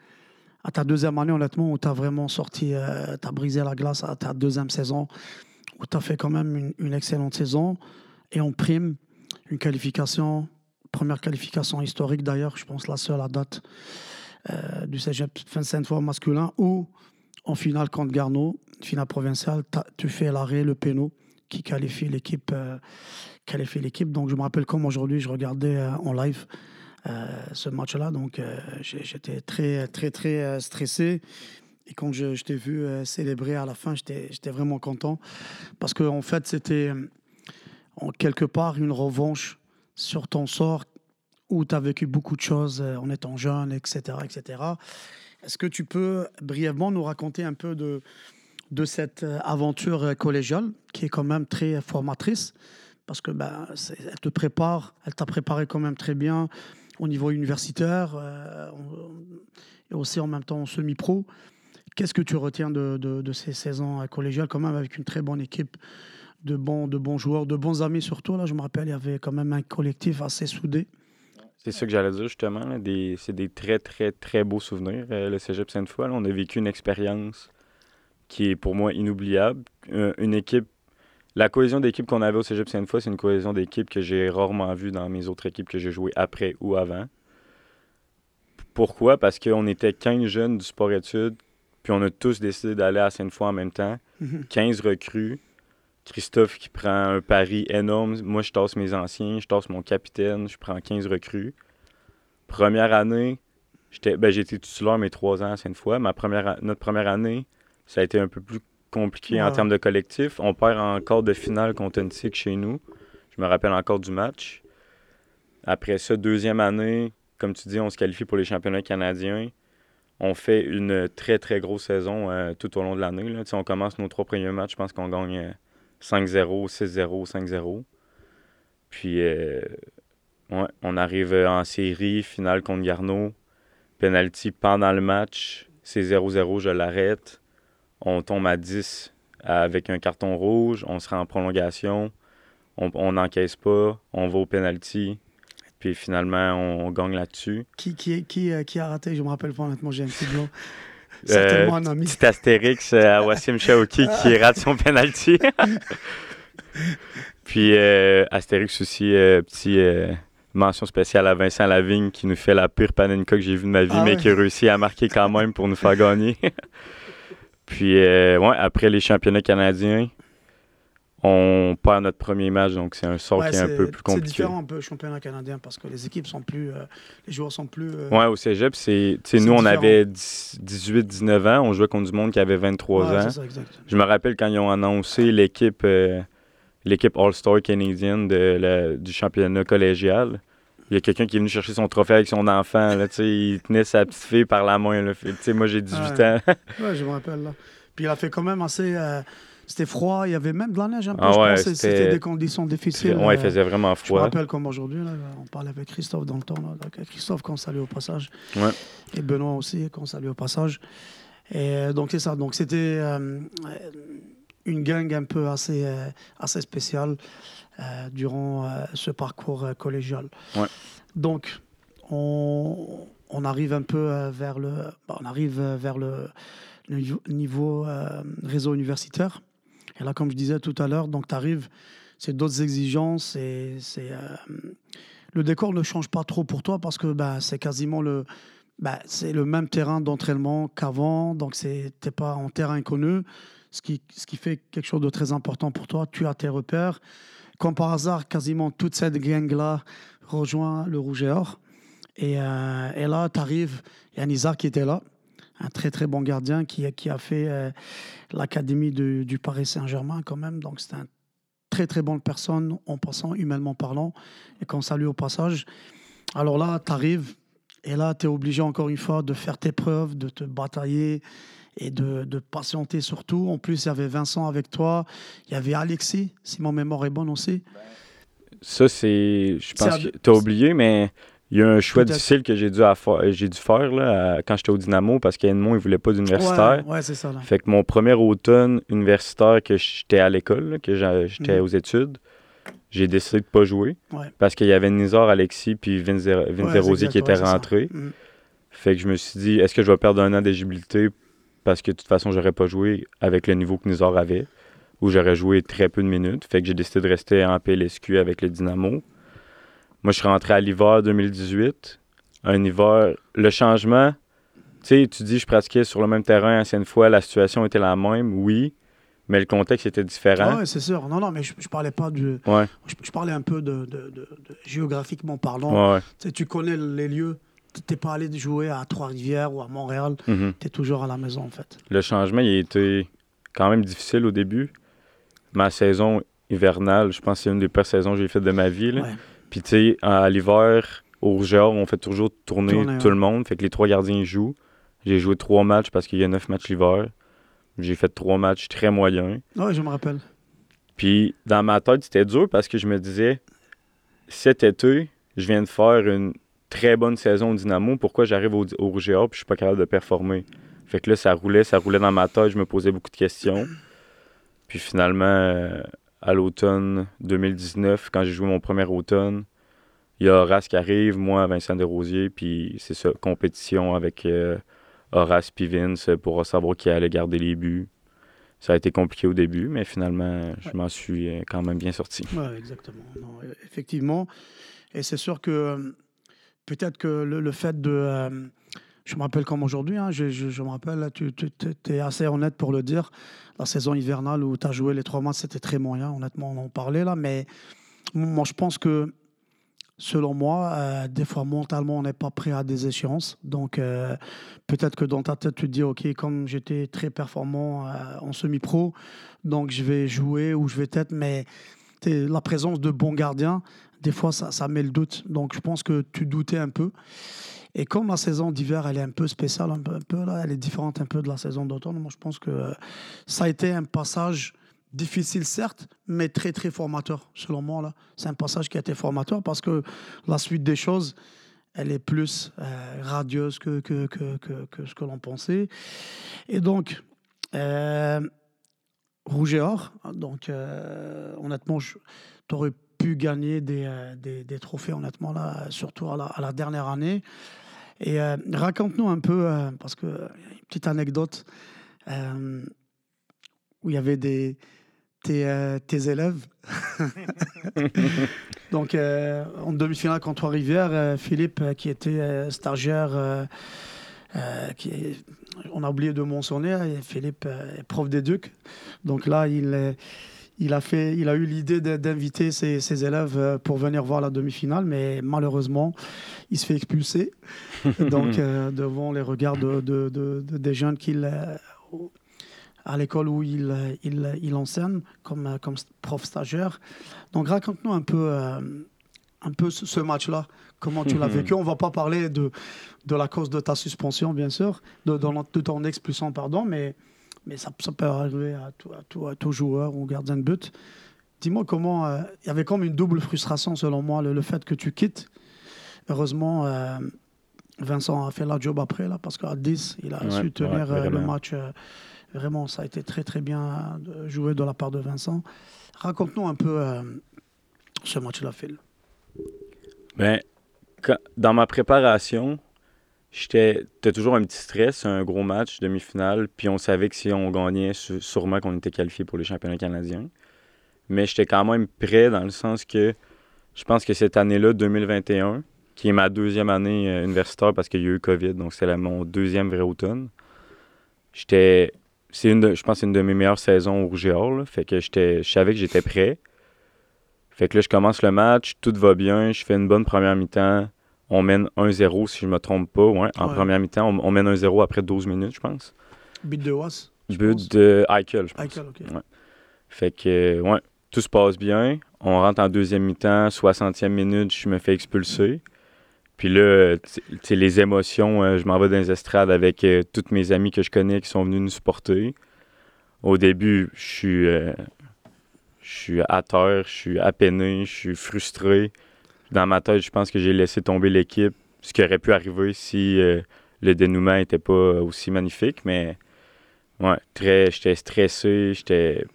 S1: à ta deuxième année, honnêtement, où tu as vraiment sorti, tu as brisé la glace à ta deuxième saison, où tu as fait quand même une, excellente saison, et en prime, une qualification, première qualification historique d'ailleurs, je pense la seule à date euh, du cégep Sainte-Foy masculin, où en finale contre Garneau, finale provinciale, tu fais l'arrêt, le péno, qui qualifie l'équipe. euh, qualifie l'équipe. Donc je me rappelle comme aujourd'hui, je regardais euh, en live euh, ce match-là, donc j'étais très, très, très stressé. Et quand je, t'ai vu célébrer à la fin, j'étais vraiment content. Parce qu'en en fait, c'était en quelque part une revanche sur ton sort où tu as vécu beaucoup de choses en étant jeune, etc. etc. Est-ce que tu peux brièvement nous raconter un peu de, cette euh, aventure euh, collégiale qui est quand même très formatrice? Parce que ben, elle te prépare, elle t'a préparé quand même très bien au niveau universitaire euh, et aussi en même temps semi-pro. Qu'est-ce que tu retiens de, de- de ces saisons collégiales quand même avec une très bonne équipe de bons, de bons joueurs, de bons amis surtout? Là, je me rappelle, il y avait quand même un collectif assez soudé.
S2: C'est ça que j'allais dire justement. là, des- c'est des très, très, très beaux souvenirs. euh, le Cégep Sainte-Foy, là, on a vécu une expérience qui est pour moi inoubliable. Euh, une équipe. La cohésion d'équipe qu'on avait au Cégep Sainte-Foy, c'est une cohésion d'équipe que j'ai rarement vue dans mes autres équipes que j'ai jouées après ou avant. Pourquoi? Parce qu'on était 15 jeunes du sport-études, puis on a tous décidé d'aller à Sainte-Foy en même temps. 15 recrues. Christophe qui prend un pari énorme. Moi, je tasse mes anciens, je tasse mon capitaine, je prends 15 recrues. Première année, j'étais ben, j'ai été titulaire mes trois ans à Sainte-Foy. Ma première, notre première année, ça a été un peu plus compliqué en
S1: Ouais.
S2: termes de collectif. On perd en quart de finale contre chez nous. Je me rappelle encore du match. Après ça, deuxième année, comme tu dis, on se qualifie pour les championnats canadiens. on fait une très, très grosse saison euh, tout au long de l'année. On commence nos trois premiers matchs, je pense qu'on gagne euh, 5-0, 6-0, 5-0. Puis, euh, ouais, on arrive en série, finale contre Garneau. Penalty pendant le match, c'est 0-0, je l'arrête. On tombe à 10 avec un carton rouge, on se rend en prolongation, on on n'encaisse pas, on va au penalty. Puis finalement, on, on gagne là-dessus.
S1: Qui, qui, qui, euh, qui a raté? Je me rappelle pas honnêtement, j'ai un petit blanc. <laughs>
S2: Euh,
S1: Certainement un ami.
S2: Petit Astérix euh, à Wassim Chaouki qui <laughs> rate son penalty. <laughs> Puis euh, Astérix aussi, petit mention spéciale à Vincent Lavigne qui nous fait la pire panenka que j'ai vue de ma vie,
S1: Ah
S2: mais
S1: ouais.
S2: qui a réussi à marquer quand même pour nous faire gagner. <laughs> Puis euh, ouais, après les championnats canadiens, on perd notre premier match, donc c'est un sort
S1: Ouais,
S2: qui est un
S1: c'est-
S2: peu plus
S1: C'est
S2: compliqué.
S1: différent un peu championnat canadien parce que les équipes sont plus. euh, les joueurs sont plus. euh,
S2: Ouais, au cégep, c'est,
S1: C'est
S2: nous, on avait 18-19 ans, on jouait contre du monde qui avait 23
S1: ouais,
S2: ans.
S1: c'est ça, exact.
S2: Je me rappelle quand ils ont annoncé l'équipe euh, l'équipe All-Star canadienne de la- du championnat collégial. Il y a quelqu'un qui est venu chercher son trophée avec son enfant. Là, il tenait sa petite fille par la main. Là. Moi, j'ai 18
S1: Ouais.
S2: ans.
S1: Ouais, je me rappelle là. Puis il a fait quand même assez. C'était froid, il y avait même de la neige un peu.
S2: Ah
S1: je
S2: ouais,
S1: pense que
S2: c'était-
S1: des conditions difficiles.
S2: ouais, il faisait vraiment
S1: Je me
S2: froid.
S1: rappelle comme aujourd'hui, on parlait avec Christophe dans le temps. Là, Christophe qu'on salue au passage.
S2: Ouais.
S1: Et Benoît aussi qu'on salue au passage. Et donc c'est ça. Donc c'était euh, une gang un peu assez, euh, assez spéciale euh, durant ce parcours collégial.
S2: Ouais.
S1: Donc on, on arrive un peu vers le, bah, on arrive vers le, le niveau- réseau universitaire. Et là, comme je disais tout à l'heure, donc tu arrives, c'est d'autres exigences c'est euh, le décor ne change pas trop pour toi parce que bah, c'est quasiment le, bah, c'est le même terrain d'entraînement qu'avant, donc c'est t'es pas en terrain inconnu, ce qui, ce qui fait quelque chose de très important pour toi. Tu as tes repères. Comme par hasard, quasiment toute cette gang-là rejoint le Rouge et Or. Et, euh, et là, tu arrives, il y a Nizar qui était là, un très très bon gardien qui, qui a fait euh, l'académie du, Paris Saint-Germain quand même. Donc c'est un très très bonne personne en passant, humainement parlant, et qu'on salue au passage. Alors là, tu arrives, et là, tu es obligé encore une fois de faire tes preuves, de te batailler et de, de patienter surtout. En plus, il y avait Vincent avec toi, il y avait Alexis, si mon mémoire est bonne aussi.
S2: Ça, c'est. Je pense que tu as oublié, mais il y a un choix difficile que j'ai dû, j'ai faire là, à- quand j'étais au Dynamo parce qu'Edmond, il voulait pas d'universitaire.
S1: Ouais, ouais, c'est ça. Là.
S2: Fait que mon premier automne universitaire que j'étais à l'école, que j'étais
S1: Mhm.
S2: aux études, j'ai décidé de pas jouer
S1: Ouais.
S2: parce qu'il y avait Nizar, Alexis puis Vince,
S1: Ouais,
S2: qui étaient rentrés.
S1: Mm.
S2: Fait que je me suis dit, est-ce que je vais perdre un an d'éligibilité parce que de toute façon, j'aurais pas joué avec le niveau que Nizar avait ou j'aurais joué très peu de minutes? Fait que j'ai décidé de rester en PLSQ avec le Dynamo. Moi, je suis rentré à l'hiver 2018. Un hiver, le changement, tu sais, tu dis, je pratiquais sur le même terrain ancienne fois, la situation était la même, oui, mais le contexte était différent.
S1: Ouais, c'est sûr. Non, non, mais je, je parlais pas du.
S2: Ouais,
S1: Je, je parlais un peu de, de- de- de- géographiquement parlant.
S2: ouais, ouais.
S1: Tu connais les lieux. Tu n'es pas allé jouer à Trois-Rivières ou à Montréal.
S2: Mhm.
S1: Tu es toujours à la maison, en fait.
S2: Le changement, il a été quand même difficile au début. Ma saison hivernale, je pense que c'est une des pires saisons que j'ai faites de ma vie. là. Puis, tu sais, à l'hiver, au Rougeur, on fait toujours tourner
S1: Tourner,
S2: tout
S1: ouais.
S2: le monde. Fait que les trois gardiens jouent. J'ai joué trois matchs parce qu'il y a neuf matchs l'hiver. J'ai fait trois matchs très moyens.
S1: Ouais, je me rappelle.
S2: Puis, dans ma tête, c'était dur parce que je me disais, cet été, je viens de faire une très bonne saison au Dynamo. Pourquoi j'arrive au, au Rouge et Or puis je suis pas capable de performer? Fait que là, ça roulait, ça roulait dans ma tête. Je me posais beaucoup de questions. Puis finalement, euh, à l'automne 2019, quand j'ai joué mon premier automne, il y a Horace qui arrive, moi, Vincent Desrosiers, puis c'est ça, compétition avec euh, Horace puis Vince pour savoir qui allait garder les buts. Ça a été compliqué au début, mais finalement, je
S1: Ouais.
S2: m'en suis euh, quand même bien sorti.
S1: Ouais, exactement. Non, e- effectivement. Et c'est sûr que euh, peut-être que le, le fait de. Je me rappelle comme aujourd'hui, hein, je, me rappelle, tu es assez honnête pour le dire. La saison hivernale où tu as joué les trois matchs, c'était très moyen, honnêtement, on en parlait là. Mais moi, je pense que, selon moi, euh, des fois, mentalement, on n'est pas prêt à des échéances. Donc, euh, peut-être que dans ta tête, tu te dis, OK, comme j'étais très performant euh, en semi-pro, donc je vais jouer ou je vais peut-être. Mais la présence de bons gardiens, des fois, ça met le doute. Donc, je pense que tu doutais un peu. Et comme la saison d'hiver, elle est un peu spéciale, un peu, elle est différente un peu de la saison d'automne, moi, je pense que euh, ça a été un passage difficile, certes, mais très, très formateur, selon moi. Là. C'est un passage qui a été formateur parce que la suite des choses, elle est plus euh, radieuse que, que, que, que, ce que l'on pensait. Et donc, euh, rouge et or. Donc, euh, honnêtement, tu aurais pu gagner des, des, des trophées, honnêtement, là, surtout à la dernière année. Et euh, raconte-nous un peu, euh, parce que euh, une petite anecdote euh, où il y avait des, tes, euh, tes élèves. <laughs> Donc, euh, en demi-finale contre Trois-Rivières, euh, Philippe, euh, qui était euh, stagiaire, euh, euh, qui on a oublié de mentionner, hein, Philippe euh, est prof d'éduc. Donc là, il, est- il, a, fait, il a eu l'idée d'inviter ses, ses élèves euh, pour venir voir la demi-finale, mais malheureusement, il se fait expulser. <laughs> Donc, euh, devant les regards de, de- de- de- des jeunes qu'il, euh, à l'école où il, il, il enseigne comme, comme prof stagiaire. Donc, raconte-nous un peu, euh, un peu ce, match-là, comment tu l'as vécu? On ne va pas parler de, de la cause de ta suspension, bien sûr, de, de ton expulsion, pardon, mais, mais ça, ça peut arriver à tout, à, tout, à tout joueur ou gardien de but. Dis-moi comment. euh, Il y avait comme une double frustration, selon moi, le, le fait que tu quittes. Heureusement, euh, Vincent a fait la job après, là, parce qu'à 10, il a
S2: Ouais,
S1: su tenir
S2: ouais,
S1: euh, le match. vraiment, ça a été très, très bien joué de la part de Vincent. Raconte-nous un peu ce match-là, Phil.
S2: Ben, quand- dans ma préparation, j'étais toujours un petit stress, un gros match, demi-finale, puis on savait que si on gagnait, sûrement qu'on était qualifié pour les championnats canadiens. Mais j'étais quand même prêt dans le sens que je pense que cette année-là, 2021, qui est ma deuxième année euh, universitaire parce qu'il y a eu COVID, donc c'est mon deuxième vrai automne, j'étais. C'est une de- je pense que c'est une de mes meilleures saisons au Rouge et. Fait que je savais que j'étais prêt. Fait que là, je commence le match, tout va bien, je fais une bonne première mi-temps. On mène 1-0, si je me trompe pas. Ouais, en
S1: Ouais.
S2: première mi-temps, on, on mène 1-0 après 12 minutes, je pense.
S1: But de Was
S2: But de Eichel, je pense.
S1: Ok.
S2: Fait que, euh, ouais, tout se passe bien. On rentre en deuxième mi-temps, 60e minute, je me fais expulser. Puis là, euh, tu tu sais, les émotions, euh, je m'en vais dans les estrades avec euh, tous mes amis que je connais qui sont venus nous supporter. Au début, je suis, euh, je suis à terre, je suis apeiné, je suis frustré. Dans ma tête, je pense que j'ai laissé tomber l'équipe, ce qui aurait pu arriver si euh, le dénouement n'était pas aussi magnifique. Mais ouais, très, j'étais stressé, j'étais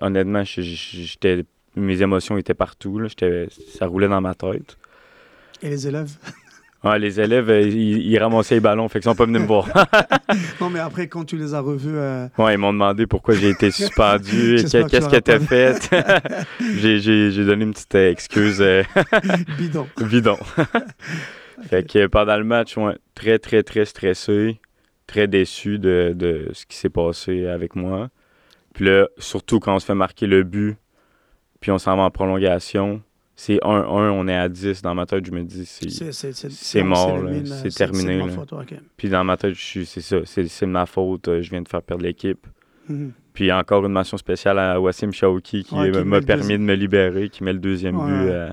S2: honnêtement, j'étais, mes émotions étaient partout. Là. Ça roulait dans ma tête.
S1: Et les élèves?
S2: Ouais, les élèves, euh, ils, ils ramassaient les ballons, fait qu'ils sont pas venus me voir. <laughs>
S1: Non, mais après, quand tu les as revus, euh,
S2: ouais, ils m'ont demandé pourquoi j'ai été suspendu, et qu'est-ce
S1: tu
S2: que t'as fait. <laughs> j'ai, donné une petite euh, excuse <laughs>
S1: bidon.
S2: bidon. fait que pendant le match, ouais, très, très, très stressé, très déçu de, de ce qui s'est passé avec moi. Puis là, surtout quand on se fait marquer le but, puis on s'en va en prolongation, c'est 1-1, on est à 10. Dans ma tête, je me dis, c'est... Mort, C'est terminé, là.
S1: faute.
S2: Puis dans ma tête, je suis, c'est ça, c'est, de ma faute, euh, je viens de faire perdre l'équipe.
S1: Mhm.
S2: Puis encore une mention spéciale à Wassim Shaoki qui
S1: Ouais,
S2: m'a permis de me libérer, qui met le deuxième
S1: Ouais,
S2: but
S1: ouais.
S2: euh,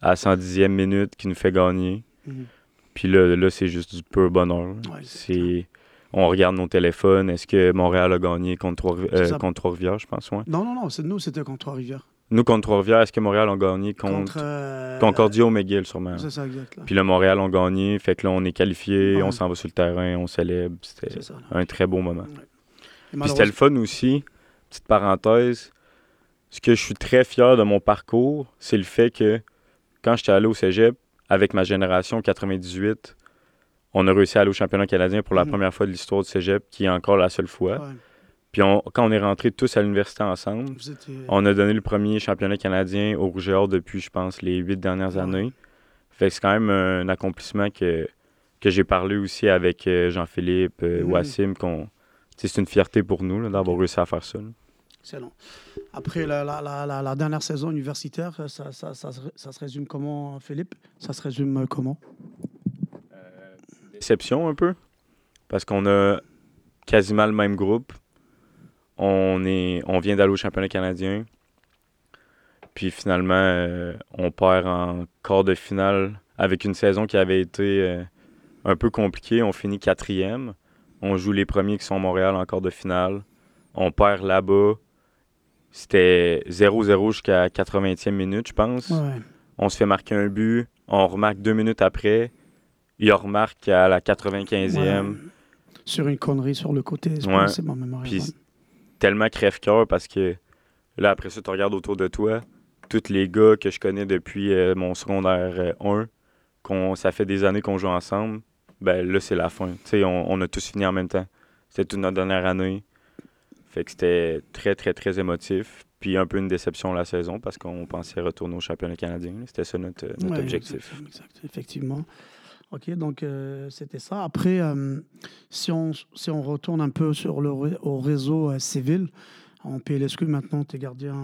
S2: à 110e minute, qui nous fait gagner.
S1: Mhm.
S2: Puis là, là c'est juste du pur bonheur.
S1: c'est-.
S2: On regarde nos téléphones. Est-ce que Montréal a gagné contre Trois- euh,
S1: ça.
S2: Trois-Rivières, je pense, ouais?
S1: Non, non, non, c'est nous, c'était contre Trois-Rivières.
S2: Nous, contre Trois-Rivières, est-ce que Montréal a gagné contre,
S1: Contre. euh,
S2: Concordia ou McGill, sûrement?
S1: C'est ça, exact. Là.
S2: Puis là, Montréal ont gagné. Fait que là, on est qualifié,
S1: Ouais.
S2: on s'en va sur le terrain, on célèbre. C'était un très beau moment. Puis c'était le fun aussi, petite parenthèse, ce que je suis très fier de mon parcours, c'est le fait que quand j'étais allé au cégep, avec ma génération 98, on a réussi à aller au championnat canadien pour la
S1: Mhm.
S2: première fois de l'histoire du cégep, qui est encore la seule fois.
S1: Ouais,
S2: Puis on- quand on est rentrés tous à l'université ensemble,
S1: étiez-
S2: on a donné le premier championnat canadien au Rouge et Or depuis, je pense, les huit dernières années. Fait que c'est quand même un accomplissement que, que j'ai parlé aussi avec euh, Jean-Philippe, euh,
S1: Mhm.
S2: Wassim, qu'on... C'est une fierté pour nous là, d'avoir réussi à faire ça. là.
S1: Excellent. Après la, la, la, dernière saison universitaire, ça, ça, ça, se, ça se résume comment, Philippe? Ça se résume euh, comment?
S2: Déception un peu, parce qu'on a quasiment le même groupe. On, est, on vient d'aller au championnat canadien. Puis finalement, euh, on perd en quart de finale avec une saison qui avait été euh, un peu compliquée. On finit quatrième. On joue les premiers qui sont à Montréal en quart de finale. On perd là-bas. C'était 0-0 jusqu'à 80e minute, je pense.
S1: Ouais.
S2: On se fait marquer un but. On remarque deux minutes après. Il remarque à la 95e.
S1: Ouais. Sur une connerie sur le côté, je
S2: Ouais.
S1: pense, c'est ma mémoire.
S2: Puis. Tellement crève-cœur parce que là, après ça, tu regardes autour de toi, tous les gars que je connais depuis euh, mon secondaire euh, 1, qu'on, ça fait des années qu'on joue ensemble, ben là, c'est la fin. Tu sais, on, on a tous fini en même temps. C'était toute notre dernière année. Fait que c'était très, très, très émotif. Puis un peu une déception la saison parce qu'on pensait retourner au championnat canadien. C'était ça notre, notre
S1: Ouais,
S2: objectif.
S1: exact, effectivement. Ok, donc euh, c'était ça. Après, euh, si, on, si on retourne un peu sur le, au réseau euh, civil, en PLSQ maintenant, tu es gardien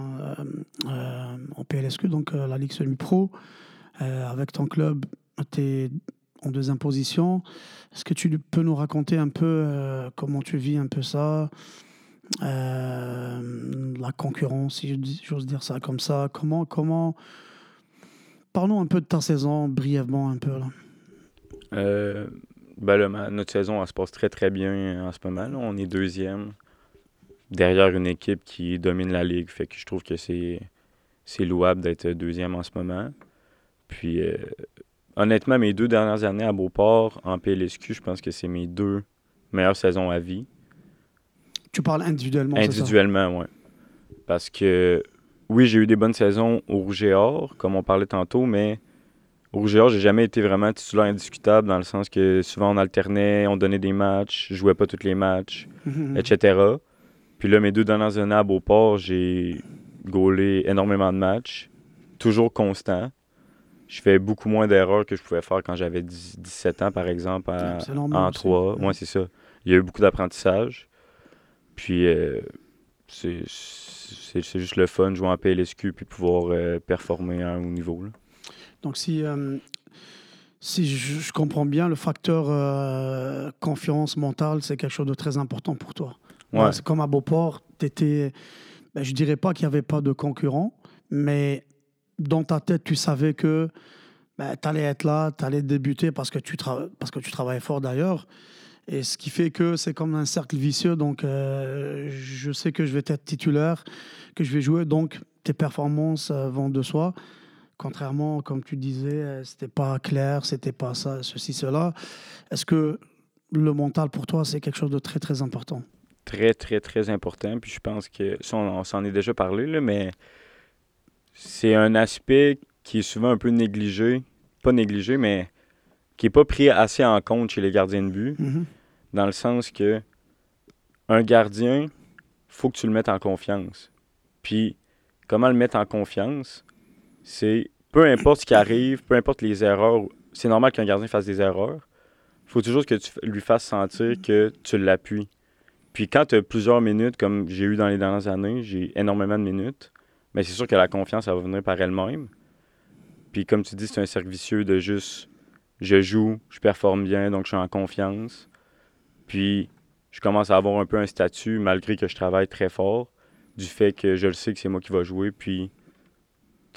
S1: euh, en PLSQ, donc la Ligue semi-pro. Avec ton club, tu es en deuxième position. Est-ce que tu peux nous raconter un peu comment tu vis un peu ça la concurrence, si j'ose dire ça comme ça? Comment, comment, Parlons un peu de ta saison, brièvement un peu. Là.
S2: Euh, ben là, ma- notre saison, elle se passe très très bien en ce moment. là. On est deuxième derrière une équipe qui domine la ligue. Fait que je trouve que c'est, c'est louable d'être deuxième en ce moment. Puis euh, honnêtement, mes deux dernières années à Beauport en PLSQ, je pense que c'est mes deux meilleures saisons à vie.
S1: Tu parles individuellement,
S2: Individuellement, oui. Parce que oui, j'ai eu des bonnes saisons au Rouge et Or, comme on parlait tantôt, mais Rouge et Or, j'ai jamais été vraiment titulaire indiscutable dans le sens que souvent on alternait, on donnait des matchs, je jouais pas tous les matchs,
S1: Mhm.
S2: etc. Puis là, mes deux dernières années à Beauport, j'ai gaulé énormément de matchs, toujours constant. Je fais beaucoup moins d'erreurs que je pouvais faire quand j'avais 10 17 ans, par exemple, à- en
S1: aussi.
S2: 3.
S1: Ouais.
S2: Ouais, c'est ça. Il y a eu beaucoup d'apprentissage. Puis, euh, c'est juste le fun de jouer en PLSQ puis pouvoir euh, performer à un haut niveau. là.
S1: Donc, si, euh, si je, comprends bien, le facteur euh, confiance mentale, c'est quelque chose de très important pour toi.
S2: Ouais.
S1: C'est comme à Beauport, t'étais, ben, je dirais pas qu'il n'y avait pas de concurrent, mais dans ta tête, tu savais que tu allais être là, tu allais débuter parce que, tu parce que tu travaillais fort d'ailleurs. Et ce qui fait que c'est comme un cercle vicieux. Donc, euh, je sais que je vais être titulaire, que je vais jouer. Donc, tes performances vont de soi. Contrairement, comme tu disais, euh, c'était pas clair, c'était pas ça, ceci, cela. Est-ce que le mental pour toi, c'est quelque chose de très, très important?
S2: Très, très, très important. Puis je pense que ça, on, on s'en est déjà parlé, là, mais c'est un aspect qui est souvent un peu négligé. Pas négligé, mais qui n'est pas pris assez en compte chez les gardiens de but.
S1: Mhm.
S2: dans le sens que un gardien, faut que tu le mettes en confiance. Puis, comment le mettre en confiance, c'est peu importe ce qui arrive, peu importe les erreurs, c'est normal qu'un gardien fasse des erreurs. faut toujours que tu lui fasses sentir que tu l'appuies. Puis quand tu as plusieurs minutes, comme j'ai eu dans les dernières années, j'ai énormément de minutes, mais c'est sûr que la confiance, elle va venir par elle-même. Puis comme tu dis, c'est un cercle vicieux de juste, je joue, je performe bien, donc je suis en confiance. Puis, je commence à avoir un peu un statut, malgré que je travaille très fort, du fait que je le sais que c'est moi qui va jouer. Puis,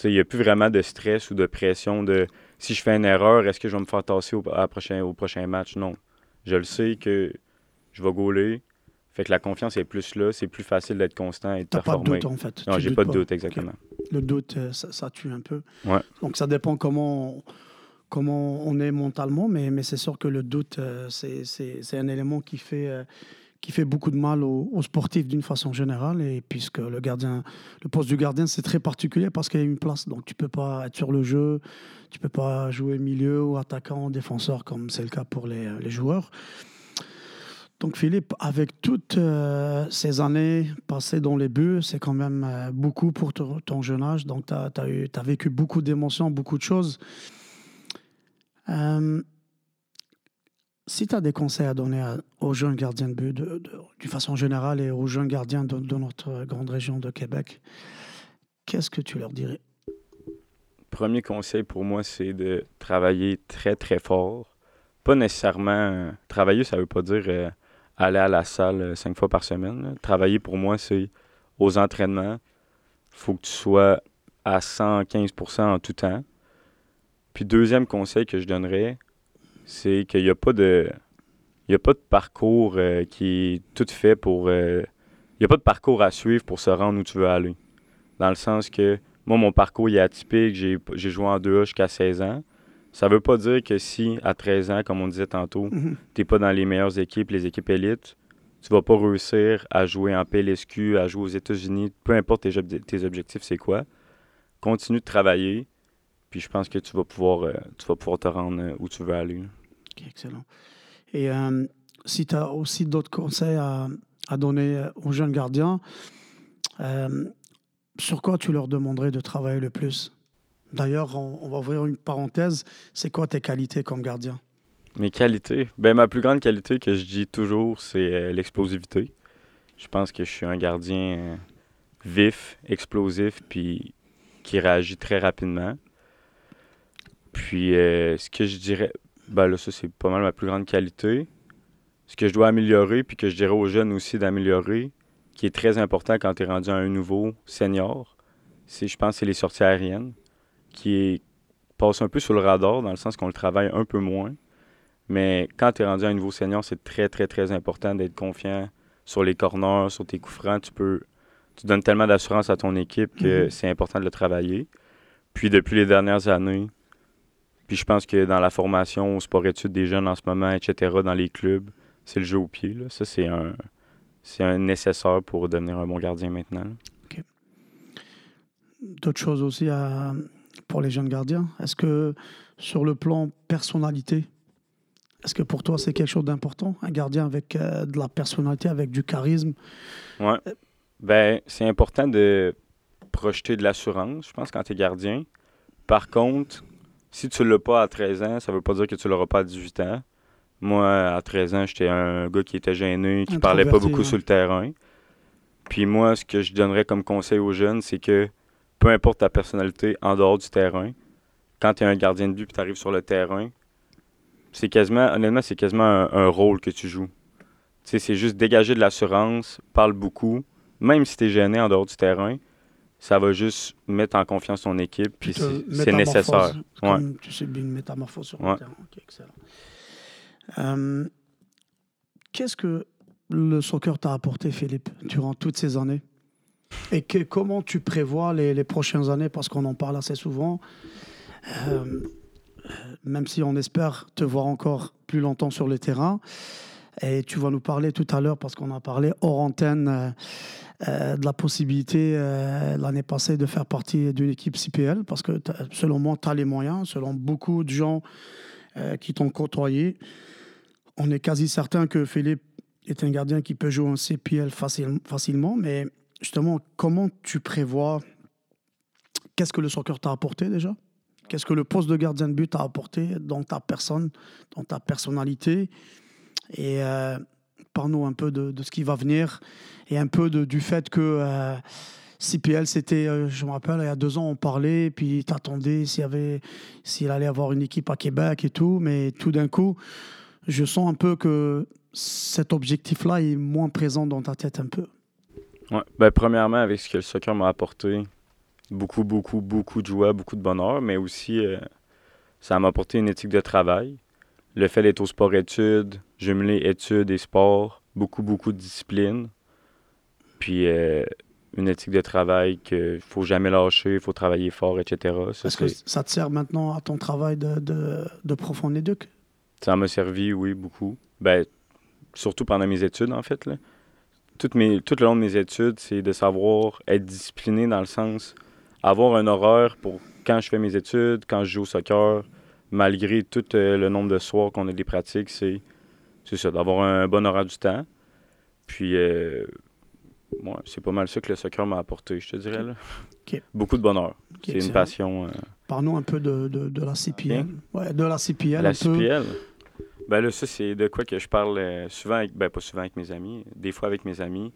S2: il n'y a plus vraiment de stress ou de pression de si je fais une erreur, est-ce que je vais me faire tasser au, à prochain, au prochain match? Non. Je le sais que je vais gauler. Fait que la confiance est plus là, c'est plus facile d'être constant et de
S1: T'as pas de
S2: performer.
S1: doute en fait.
S2: non, j'ai pas de doute, exactement.
S1: Le doute, euh, ça, ça tue un peu.
S2: Ouais.
S1: Donc ça dépend comment, comment on est mentalement, mais, mais c'est sûr que le doute, euh, c'est un élément qui fait, euh, qui fait beaucoup de mal aux, sportifs d'une façon générale. Et puisque le gardien, le poste du gardien, c'est très particulier parce qu'il y a une place. Donc tu peux pas être sur le jeu, tu peux pas jouer milieu ou attaquant, défenseur, comme c'est le cas pour les, joueurs. Donc Philippe, avec toutes euh, ces années passées dans les buts, c'est quand même euh, beaucoup pour ton, ton jeune âge. Donc tu as, vécu beaucoup d'émotions, beaucoup de choses. Euh, si tu as des conseils à donner aux jeunes gardiens de but, de, de- d'une façon générale, et aux jeunes gardiens de, de notre grande région de Québec, qu'est-ce que tu leur dirais?
S2: Premier conseil pour moi, c'est de travailler très, très fort. Pas nécessairement. travailler, ça veut pas dire euh, aller à la salle euh, cinq fois par semaine. Travailler, pour moi, c'est aux entraînements. faut que tu sois à 115% en tout temps. Puis deuxième conseil que je donnerais, c'est qu'il n'y a pas de il y a pas de parcours euh, qui est tout fait pour euh, il n'y a pas de parcours à suivre pour se rendre où tu veux aller. Dans le sens que moi mon parcours il est atypique, j'ai joué en 2A jusqu'à 16 ans. Ça veut pas dire que si à 13 ans comme on disait tantôt,
S1: Mhm.
S2: tu n'es pas dans les meilleures équipes, les équipes élites, tu vas pas réussir à jouer en PLSQ, à jouer aux États-Unis, peu importe tes, ob- tes objectifs, c'est quoi. Continue de travailler, puis je pense que tu vas pouvoir, euh, tu vas pouvoir te rendre euh, où tu veux aller. là.
S1: Ok, excellent. Et euh, si tu as aussi d'autres conseils à, à donner aux jeunes gardiens, euh, sur quoi tu leur demanderais de travailler le plus? D'ailleurs, on, on va ouvrir une parenthèse. C'est quoi tes qualités comme gardien?
S2: Mes qualités, ben ma plus grande qualité que je dis toujours, c'est l'explosivité. Je pense que je suis un gardien vif, explosif, puis qui réagit très rapidement. Puis euh, ce que je dirais, ben là ça c'est pas mal ma plus grande qualité. Ce que je dois améliorer, puis que je dirais aux jeunes aussi d'améliorer, qui est très important quand tu es rendu à un nouveau senior, c'est je pense c'est les sorties aériennes, qui est, passe un peu sous le radar dans le sens qu'on le travaille un peu moins. Mais quand tu es rendu à un niveau senior, c'est très, très, très important d'être confiant sur les corners, sur tes coups francs. Tu peux. Tu donnes tellement d'assurance à ton équipe que
S1: Mhm.
S2: c'est important de le travailler. Puis depuis les dernières années, puis je pense que dans la formation, au sport-études des jeunes en ce moment, etc., dans les clubs, c'est le jeu au pied. là. Ça, c'est un, c'est un nécessaire pour devenir un bon gardien maintenant.
S1: D'autres choses aussi à- pour les jeunes gardiens? Est-ce que sur le plan personnalité, est-ce que pour toi c'est quelque chose d'important Un gardien avec euh, de la personnalité, avec du charisme?
S2: Ouais. Ben, c'est important de projeter de l'assurance, je pense, quand tu es gardien. Par contre, si tu l'as pas à 13 ans, ça veut pas dire que tu l'auras pas à 18 ans. Moi, à 13 ans, j'étais un gars qui était gêné, qui parlait pas beaucoup
S1: ouais.
S2: sur le terrain. Puis moi, ce que je donnerais comme conseil aux jeunes, c'est que peu importe ta personnalité en dehors du terrain, quand tu es un gardien de but et tu arrives sur le terrain, c'est quasiment, honnêtement, c'est quasiment un, un rôle que tu joues. Tu sais, c'est juste dégager de l'assurance, parle beaucoup. Même si tu es gêné en dehors du terrain, ça va juste mettre en confiance ton équipe, puis c'est- nécessaire. Ouais.
S1: Tu subis une métamorphose sur
S2: Ouais.
S1: le terrain. Ok, excellent. Euh, Qu'est-ce que le soccer t'a apporté, Philippe, durant toutes ces années? Et que, comment tu prévois les, les prochaines années? Parce qu'on en parle assez souvent. Euh, euh, même si on espère te voir encore plus longtemps sur le terrain. Et tu vas nous parler tout à l'heure, parce qu'on a parlé hors antenne, euh, euh, de la possibilité euh, l'année passée de faire partie d'une équipe CPL, parce que selon moi, tu as les moyens, selon beaucoup de gens qui t'ont côtoyé. On est quasi certain que Philippe est un gardien qui peut jouer en CPL facile- facilement, mais justement, comment tu prévois Qu'est-ce que le soccer t'a apporté déjà? Qu'est-ce que le poste de gardien de but t'a apporté dans ta personne, dans ta personnalité? Et euh, parle-nous un peu de, ce qui va venir et un peu du fait que euh, CPL, c'était, euh, je me rappelle, il y a deux ans, on parlait, puis t'attendais s'il s'il allait avoir une équipe à Québec et tout, mais tout d'un coup, je sens un peu que cet objectif-là est moins présent dans ta tête un peu.
S2: Ouais. Ben, premièrement, avec ce que le soccer m'a apporté, beaucoup, beaucoup, beaucoup de joie, beaucoup de bonheur, mais aussi, euh, ça m'a apporté une éthique de travail. Le fait d'être au sport-études, jumeler études et sport, beaucoup, beaucoup de discipline. Puis, euh, une éthique de travail qu'il faut jamais lâcher, il faut travailler fort, etc.
S1: Est-ce que ça te sert maintenant à ton travail de, de, de prof en éduc?
S2: Ça m'a servi, oui, beaucoup. Ben, surtout pendant mes études, en fait. Là. Toutes mes, tout le long de mes études, c'est de savoir être discipliné dans le sens avoir un horaire pour quand je fais mes études, quand je joue au soccer, malgré tout euh, le nombre de soirs qu'on a des pratiques, c'est, c'est ça, d'avoir un bon horaire du temps. Puis, euh, ouais, c'est pas mal ça que le soccer m'a apporté, je te dirais. Là. Beaucoup de bonheur. C'est une passion. euh,
S1: Parle-nous un peu de, de, de la CPL. Ouais, de la CPL.
S2: La
S1: un peu.
S2: CPL. Ben là, ça, c'est de quoi que je parle euh, souvent, avec, ben pas souvent avec mes amis, des fois avec mes amis.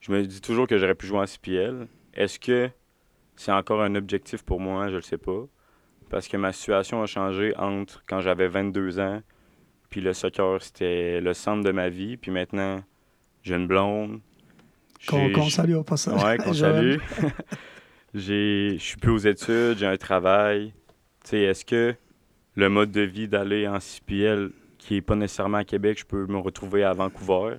S2: Je me dis toujours que j'aurais pu jouer en CPL. Est-ce que c'est encore un objectif pour moi? Je le sais pas. Parce que ma situation a changé entre quand j'avais 22 ans, puis le soccer, c'était le centre de ma vie, puis maintenant, j'ai une blonde.
S1: Qu'on qu'on salue au passage.
S2: Ouais, qu'on salue. <laughs> je suis plus aux études, j'ai un travail. Tu sais, est-ce que le mode de vie d'aller en CPL, qui est pas nécessairement à Québec, je peux me retrouver à Vancouver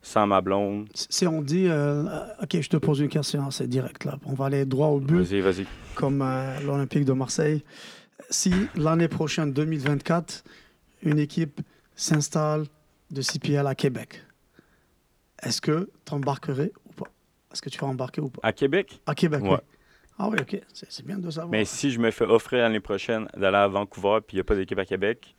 S2: sans ma blonde?
S1: Si on dit, euh, ok, je te pose une question, c'est direct là. On va aller droit au but,
S2: Vas-y, vas-y.
S1: comme euh, l'Olympique de Marseille. Si l'année prochaine, 2024, une équipe s'installe de CPL à Québec, est-ce que tu embarquerais ou pas? Est-ce que tu vas embarquer ou pas?
S2: À Québec?
S1: À Québec, oui.
S2: Ouais.
S1: Ah oui, ok, c'est bien de savoir.
S2: Mais si je me fais offrir l'année prochaine d'aller à Vancouver puis il n'y a pas d'équipe à Québec,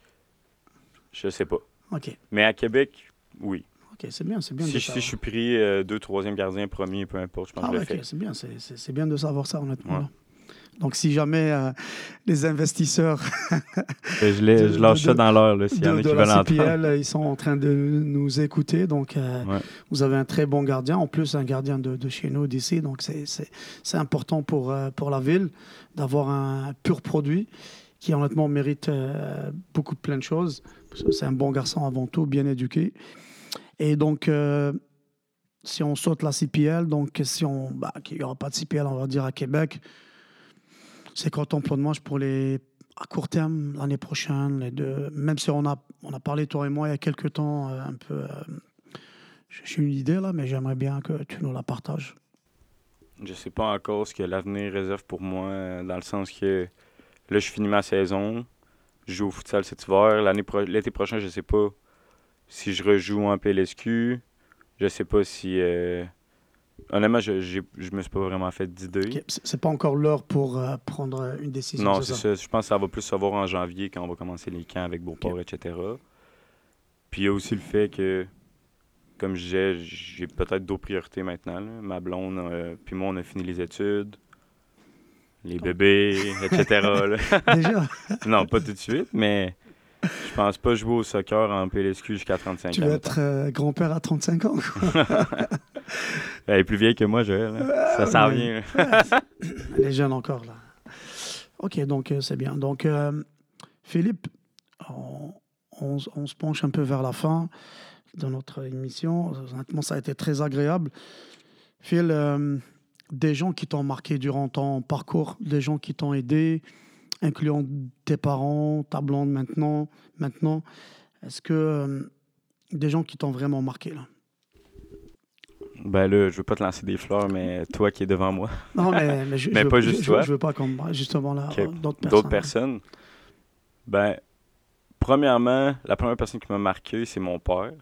S2: je sais pas.
S1: Ok,
S2: Mais à Québec, oui.
S1: ok, c'est bien, c'est bien
S2: Si,
S1: de
S2: je- si
S1: savoir.
S2: je suis pris euh, deux, troisième gardien, premier, peu importe, je pense
S1: Ah
S2: que je
S1: ouais,
S2: le
S1: c'est bien, c'est- bien de savoir ça, honnêtement.
S2: Ouais.
S1: Donc, si jamais euh, les investisseurs <laughs>
S2: Je,
S1: de-
S2: je lâche
S1: de-
S2: ça dans l'heure, s'il y en a qui veulent.
S1: CPL, ils sont en train de nous écouter. Donc, euh,
S2: Ouais.
S1: vous avez un très bon gardien, en plus un gardien de, de chez nous, d'ici. Donc, c'est- important pour, euh, pour la ville d'avoir un pur produit qui, honnêtement, mérite beaucoup de plein de choses. C'est un bon garçon avant tout, bien éduqué. Et donc, si on saute la CPL, donc si on, bah, qu'il n'y aura pas de CPL, on va dire à Québec, c'est quand ton plan de match pour les à court terme l'année prochaine, les deux, même si on a, on a parlé toi et moi il y a quelques temps euh, un peu, euh, j'ai une idée là, mais j'aimerais bien que tu nous la partages.
S2: Je sais pas encore ce que l'avenir réserve pour moi, euh, dans le sens que là, je finis ma saison, je joue au futsal cet hiver. L'année pro- L'été prochain, je sais pas si je rejoue en PLSQ. Je sais pas si. Honnêtement, je, j'ai- je me suis pas vraiment fait d'idée.
S1: C'est pas encore l'heure pour euh, prendre une décision.
S2: Non, c'est ça? Je pense que ça va plus se voir en janvier quand on va commencer les camps avec Beauport, etc. Puis il y a aussi le fait que, comme je disais, j'ai peut-être d'autres priorités maintenant. là. Ma blonde, euh, puis moi, on a fini les études, les bébés, etc. <laughs>
S1: Déjà, <laughs>
S2: non, pas tout de suite, mais je pense pas jouer au soccer en PLSQ jusqu'à 35
S1: tu
S2: ans.
S1: vas être euh, grand-père à 35 ans. quoi. <laughs>
S2: Elle est plus vieille que moi, Joël. là. Ça s'en vient. là.
S1: Elle est jeune encore là. Ok, donc euh, c'est bien. Donc, euh, Philippe, on, on s- on se penche un peu vers la fin de notre émission. Honnêtement, ça a été très agréable. Phil, euh, des gens qui t'ont marqué durant ton parcours, des gens qui t'ont aidé, incluant tes parents, ta blonde maintenant, maintenant, est-ce que euh, des gens qui t'ont vraiment marqué là?
S2: Ben là, je veux pas te lancer des fleurs, mais toi qui es devant moi.
S1: Non, mais, <laughs> mais, je,
S2: Mais
S1: je-
S2: pas
S1: je-
S2: juste
S1: je-
S2: toi.
S1: Je veux pas comme justement là,
S2: Ok.
S1: d'autres personnes.
S2: D'autres personnes? Ben, premièrement, la première personne qui m'a marqué, c'est mon père.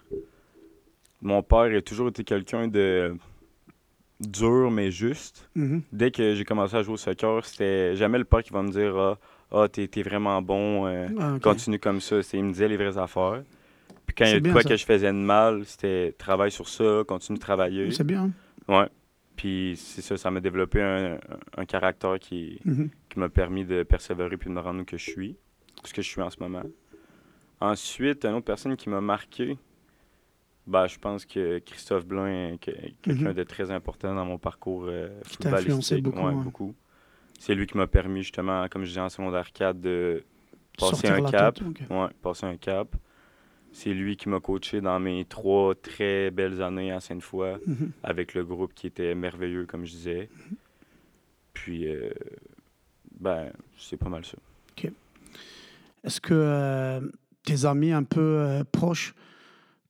S2: Mon père a toujours été quelqu'un de dur, mais juste.
S1: Mhm.
S2: Dès que j'ai commencé à jouer au soccer, c'était jamais le père qui va me dire Ah, ah, t'es t'es vraiment bon, euh,
S1: Ah,
S2: continue comme ça. Il me disait les vraies affaires. Puis quand il y a de quoi
S1: ça.
S2: que je faisais de mal, c'était travaille sur ça, continue de travailler.
S1: C'est bien.
S2: Ouais. Puis c'est ça, ça m'a développé un, un caractère qui,
S1: Mhm.
S2: qui m'a permis de persévérer puis de me rendre où que je suis, ce que je suis en ce moment. Ensuite, une autre personne qui m'a marqué, ben, je pense que Christophe Blanc est que- quelqu'un
S1: Mhm.
S2: de très important dans mon parcours euh,
S1: Qui
S2: footballistique.
S1: beaucoup,
S2: Ouais, beaucoup. C'est lui qui m'a permis justement, comme je disais en secondaire 4, de passer
S1: Sortir
S2: un cap.
S1: tête, ok.
S2: Ouais, passer un cap. C'est lui qui m'a coaché dans mes trois très belles années à Sainte-Foy
S1: Mhm.
S2: avec le groupe qui était merveilleux, comme je disais. Puis, euh, ben, c'est pas mal ça.
S1: Est-ce que euh, tes amis un peu proches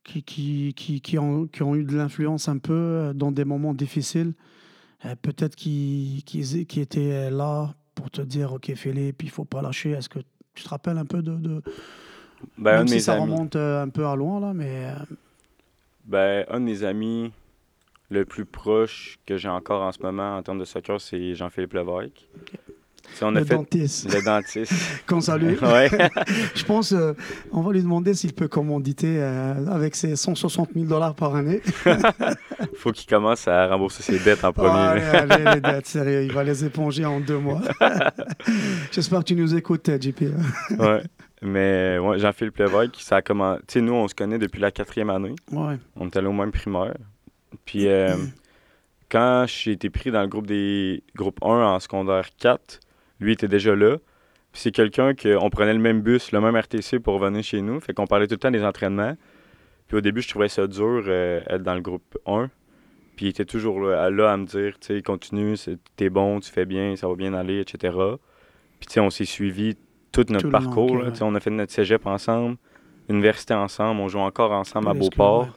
S1: qui, qui, qui, qui, ont, qui ont eu de l'influence un peu euh, dans des moments difficiles, euh, peut-être qui, qui, qui étaient là pour te dire, OK Philippe, il faut pas lâcher. Est-ce que tu te rappelles un peu de... de...
S2: Ben,
S1: Même si
S2: mes
S1: ça
S2: amis,
S1: remonte euh, un peu à loin, là, mais... euh,
S2: ben, un de mes amis le plus proche que j'ai encore en ce moment en termes de soccer, c'est Jean-Philippe Levesque. Tu sais, on a
S1: le
S2: fait
S1: dentiste,
S2: le dentiste. <laughs>
S1: qu'on salue. <laughs> <laughs> Je pense, euh, on va lui demander s'il peut commanditer euh, avec ses 160 000 dollars par année.
S2: Faut qu'il commence à rembourser ses dettes en premier.
S1: allez, les dettes, sérieux, il va les éponger en deux mois. J'espère que tu nous écoutes, euh, JP.
S2: ouais. Mais ouais, Jean-Philippe Levesque, ça a commencé. Tu sais, nous, on se connaît depuis la quatrième année.
S1: Ouais.
S2: On était allé au même primaire. Puis euh, <clears throat> quand j'ai été pris dans le groupe des groupe 1 en secondaire 4, lui était déjà là. Puis c'est quelqu'un qu'on prenait le même bus, le même RTC pour venir chez nous. Fait qu'on parlait tout le temps des entraînements. Puis au début, je trouvais ça dur euh, être dans le groupe 1. Puis il était toujours là, à me dire, tu sais, continue, t'es bon, tu fais bien, ça va bien aller, etc. Puis tu sais, on s'est suivi tout notre parcours. On a fait notre cégep ensemble, université ensemble, on joue encore ensemble à Beauport.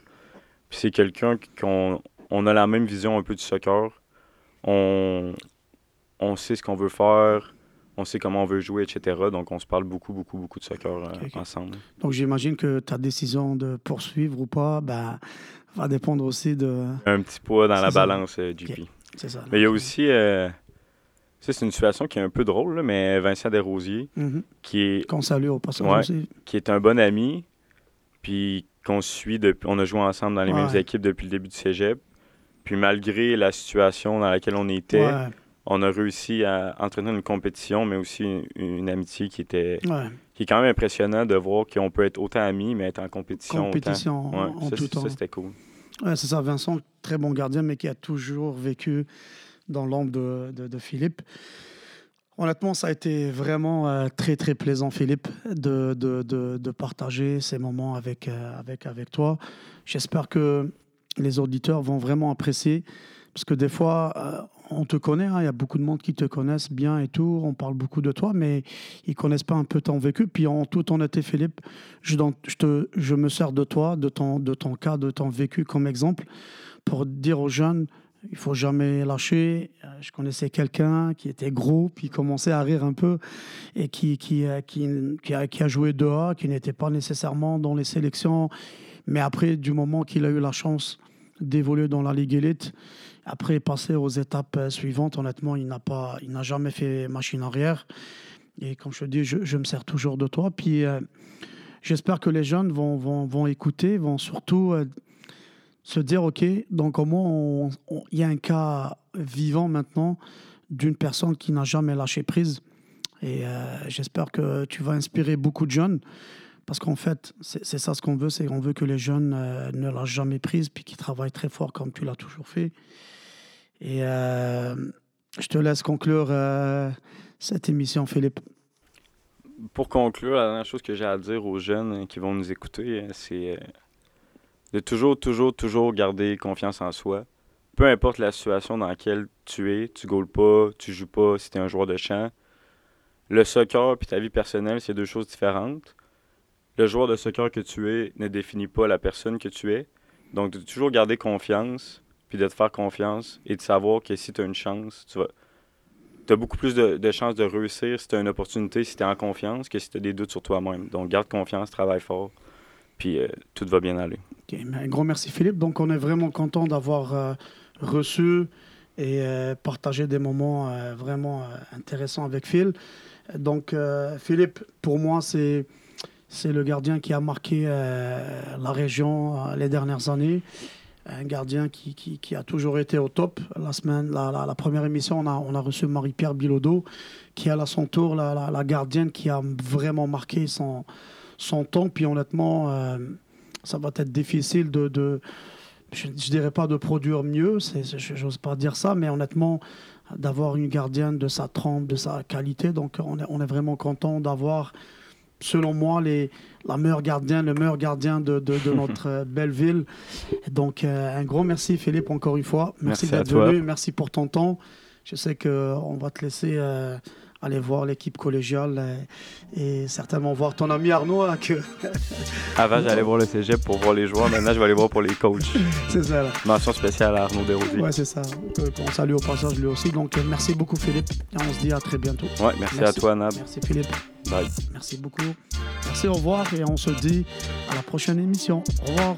S2: Puis c'est quelqu'un qu'on on a la même vision un peu du soccer. On, on sait ce qu'on veut faire, on sait comment on veut jouer, etc. Donc, on se parle beaucoup, beaucoup, beaucoup de soccer euh, ensemble.
S1: Donc, j'imagine que ta décision de poursuivre ou pas ben, va dépendre aussi de...
S2: Un petit poids dans la balance, euh, JP.
S1: C'est ça.
S2: Mais il y a aussi... Euh, c'est une situation qui est un peu drôle, mais Vincent Desrosiers,
S1: mhm.
S2: qui est...
S1: Qu'on salue au passage
S2: Qui est un bon ami, puis qu'on suit depuis... On a joué ensemble dans les mêmes équipes depuis le début du cégep. Puis malgré la situation dans laquelle on était on a réussi à entraîner une compétition, mais aussi une, amitié qui était qui est quand même impressionnant de voir qu'on peut être autant amis, mais être en compétition.
S1: Compétition
S2: en,
S1: tout temps.
S2: Ça, c'était cool.
S1: Ouais, c'est ça. Vincent, très bon gardien, mais qui a toujours vécu dans l'ombre de, de, Philippe. Honnêtement, ça a été vraiment euh, très, très plaisant, Philippe, de, de partager ces moments avec, euh, avec, avec toi. J'espère que les auditeurs vont vraiment apprécier, parce que des fois, euh, on te connaît, hein, il y a beaucoup de monde qui te connaissent bien et tout, on parle beaucoup de toi, mais ils connaissent pas un peu ton vécu. Puis en toute honnêteté, Philippe, je, te, je me sers de toi, de ton, de ton cas, de ton vécu comme exemple pour dire aux jeunes, il faut jamais lâcher. Je connaissais quelqu'un qui était gros, puis commençait à rire un peu, et qui, qui, qui, qui, a, qui a joué dehors, qui n'était pas nécessairement dans les sélections. Mais après, du moment qu'il a eu la chance d'évoluer dans la Ligue élite, après, passer aux étapes euh, suivantes, honnêtement, il n'a pas, il n'a jamais fait machine arrière. Et comme je te dis, je, me sers toujours de toi. Puis euh, j'espère que les jeunes vont, vont, vont écouter, vont surtout euh, se dire, OK, donc comment il y a un cas vivant maintenant d'une personne qui n'a jamais lâché prise. Et j'espère que tu vas inspirer beaucoup de jeunes. Parce qu'en fait, c'est ça ce qu'on veut, c'est qu'on veut que les jeunes ne lâchent jamais prise, puis qu'ils travaillent très fort comme tu l'as toujours fait. Et euh, je te laisse conclure euh, cette émission, Philippe.
S2: Pour conclure, la dernière chose que j'ai à dire aux jeunes qui vont nous écouter, euh, c'est de toujours, toujours, toujours garder confiance en soi. Peu importe la situation dans laquelle tu es, tu gaules pas, tu joues pas, si tu es un joueur de champ. Le soccer et ta vie personnelle, c'est deux choses différentes. Le joueur de soccer que tu es ne définit pas la personne que tu es. Donc, de toujours garder confiance, de te faire confiance et de savoir que si tu as une chance, tu as beaucoup plus de, chances de réussir si tu as une opportunité, si tu es en confiance, que si tu as des doutes sur toi-même. Donc, garde confiance, travaille fort, puis euh, tout va bien aller.
S1: un gros merci, Philippe. Donc, on est vraiment content d'avoir euh, reçu et euh, partagé des moments vraiment intéressants avec Phil. Donc, Philippe, pour moi, c'est. C'est le gardien qui a marqué la région les dernières années un gardien qui, qui, a toujours été au top. La, semaine, la, la, première émission, on a, on a reçu Marie-Pierre Bilodeau, qui est à son tour la, la, gardienne qui a vraiment marqué son, son temps. Puis honnêtement, euh, ça va être difficile de, de je ne dirais pas de produire mieux, je n'ose pas dire ça, mais honnêtement, d'avoir une gardienne de sa trempe, de sa qualité. Donc on est, on est vraiment content d'avoir selon moi, les, la meilleure gardien, le meilleur gardien de, <laughs> notre euh, belle ville. Donc, euh, un gros merci, Philippe, encore une fois. Merci, d'être venu. Merci pour ton temps. Je sais qu'on va te laisser euh, aller voir l'équipe collégiale et certainement voir ton ami Arnaud. Hein, que... <laughs>
S2: Avant, j'allais voir le cégep pour voir les joueurs. Maintenant, je vais aller voir pour les coachs. <laughs>
S1: c'est ça.
S2: Mention spéciale à Arnaud Desrosiers.
S1: Oui, c'est ça. On salue au passage lui aussi. Donc, merci beaucoup, Philippe. Et on se dit à très bientôt.
S2: Ouais, merci, à toi, Nab.
S1: Merci, Philippe.
S2: Bye.
S1: Merci beaucoup. Merci, au revoir. Et on se dit à la prochaine émission. Au revoir.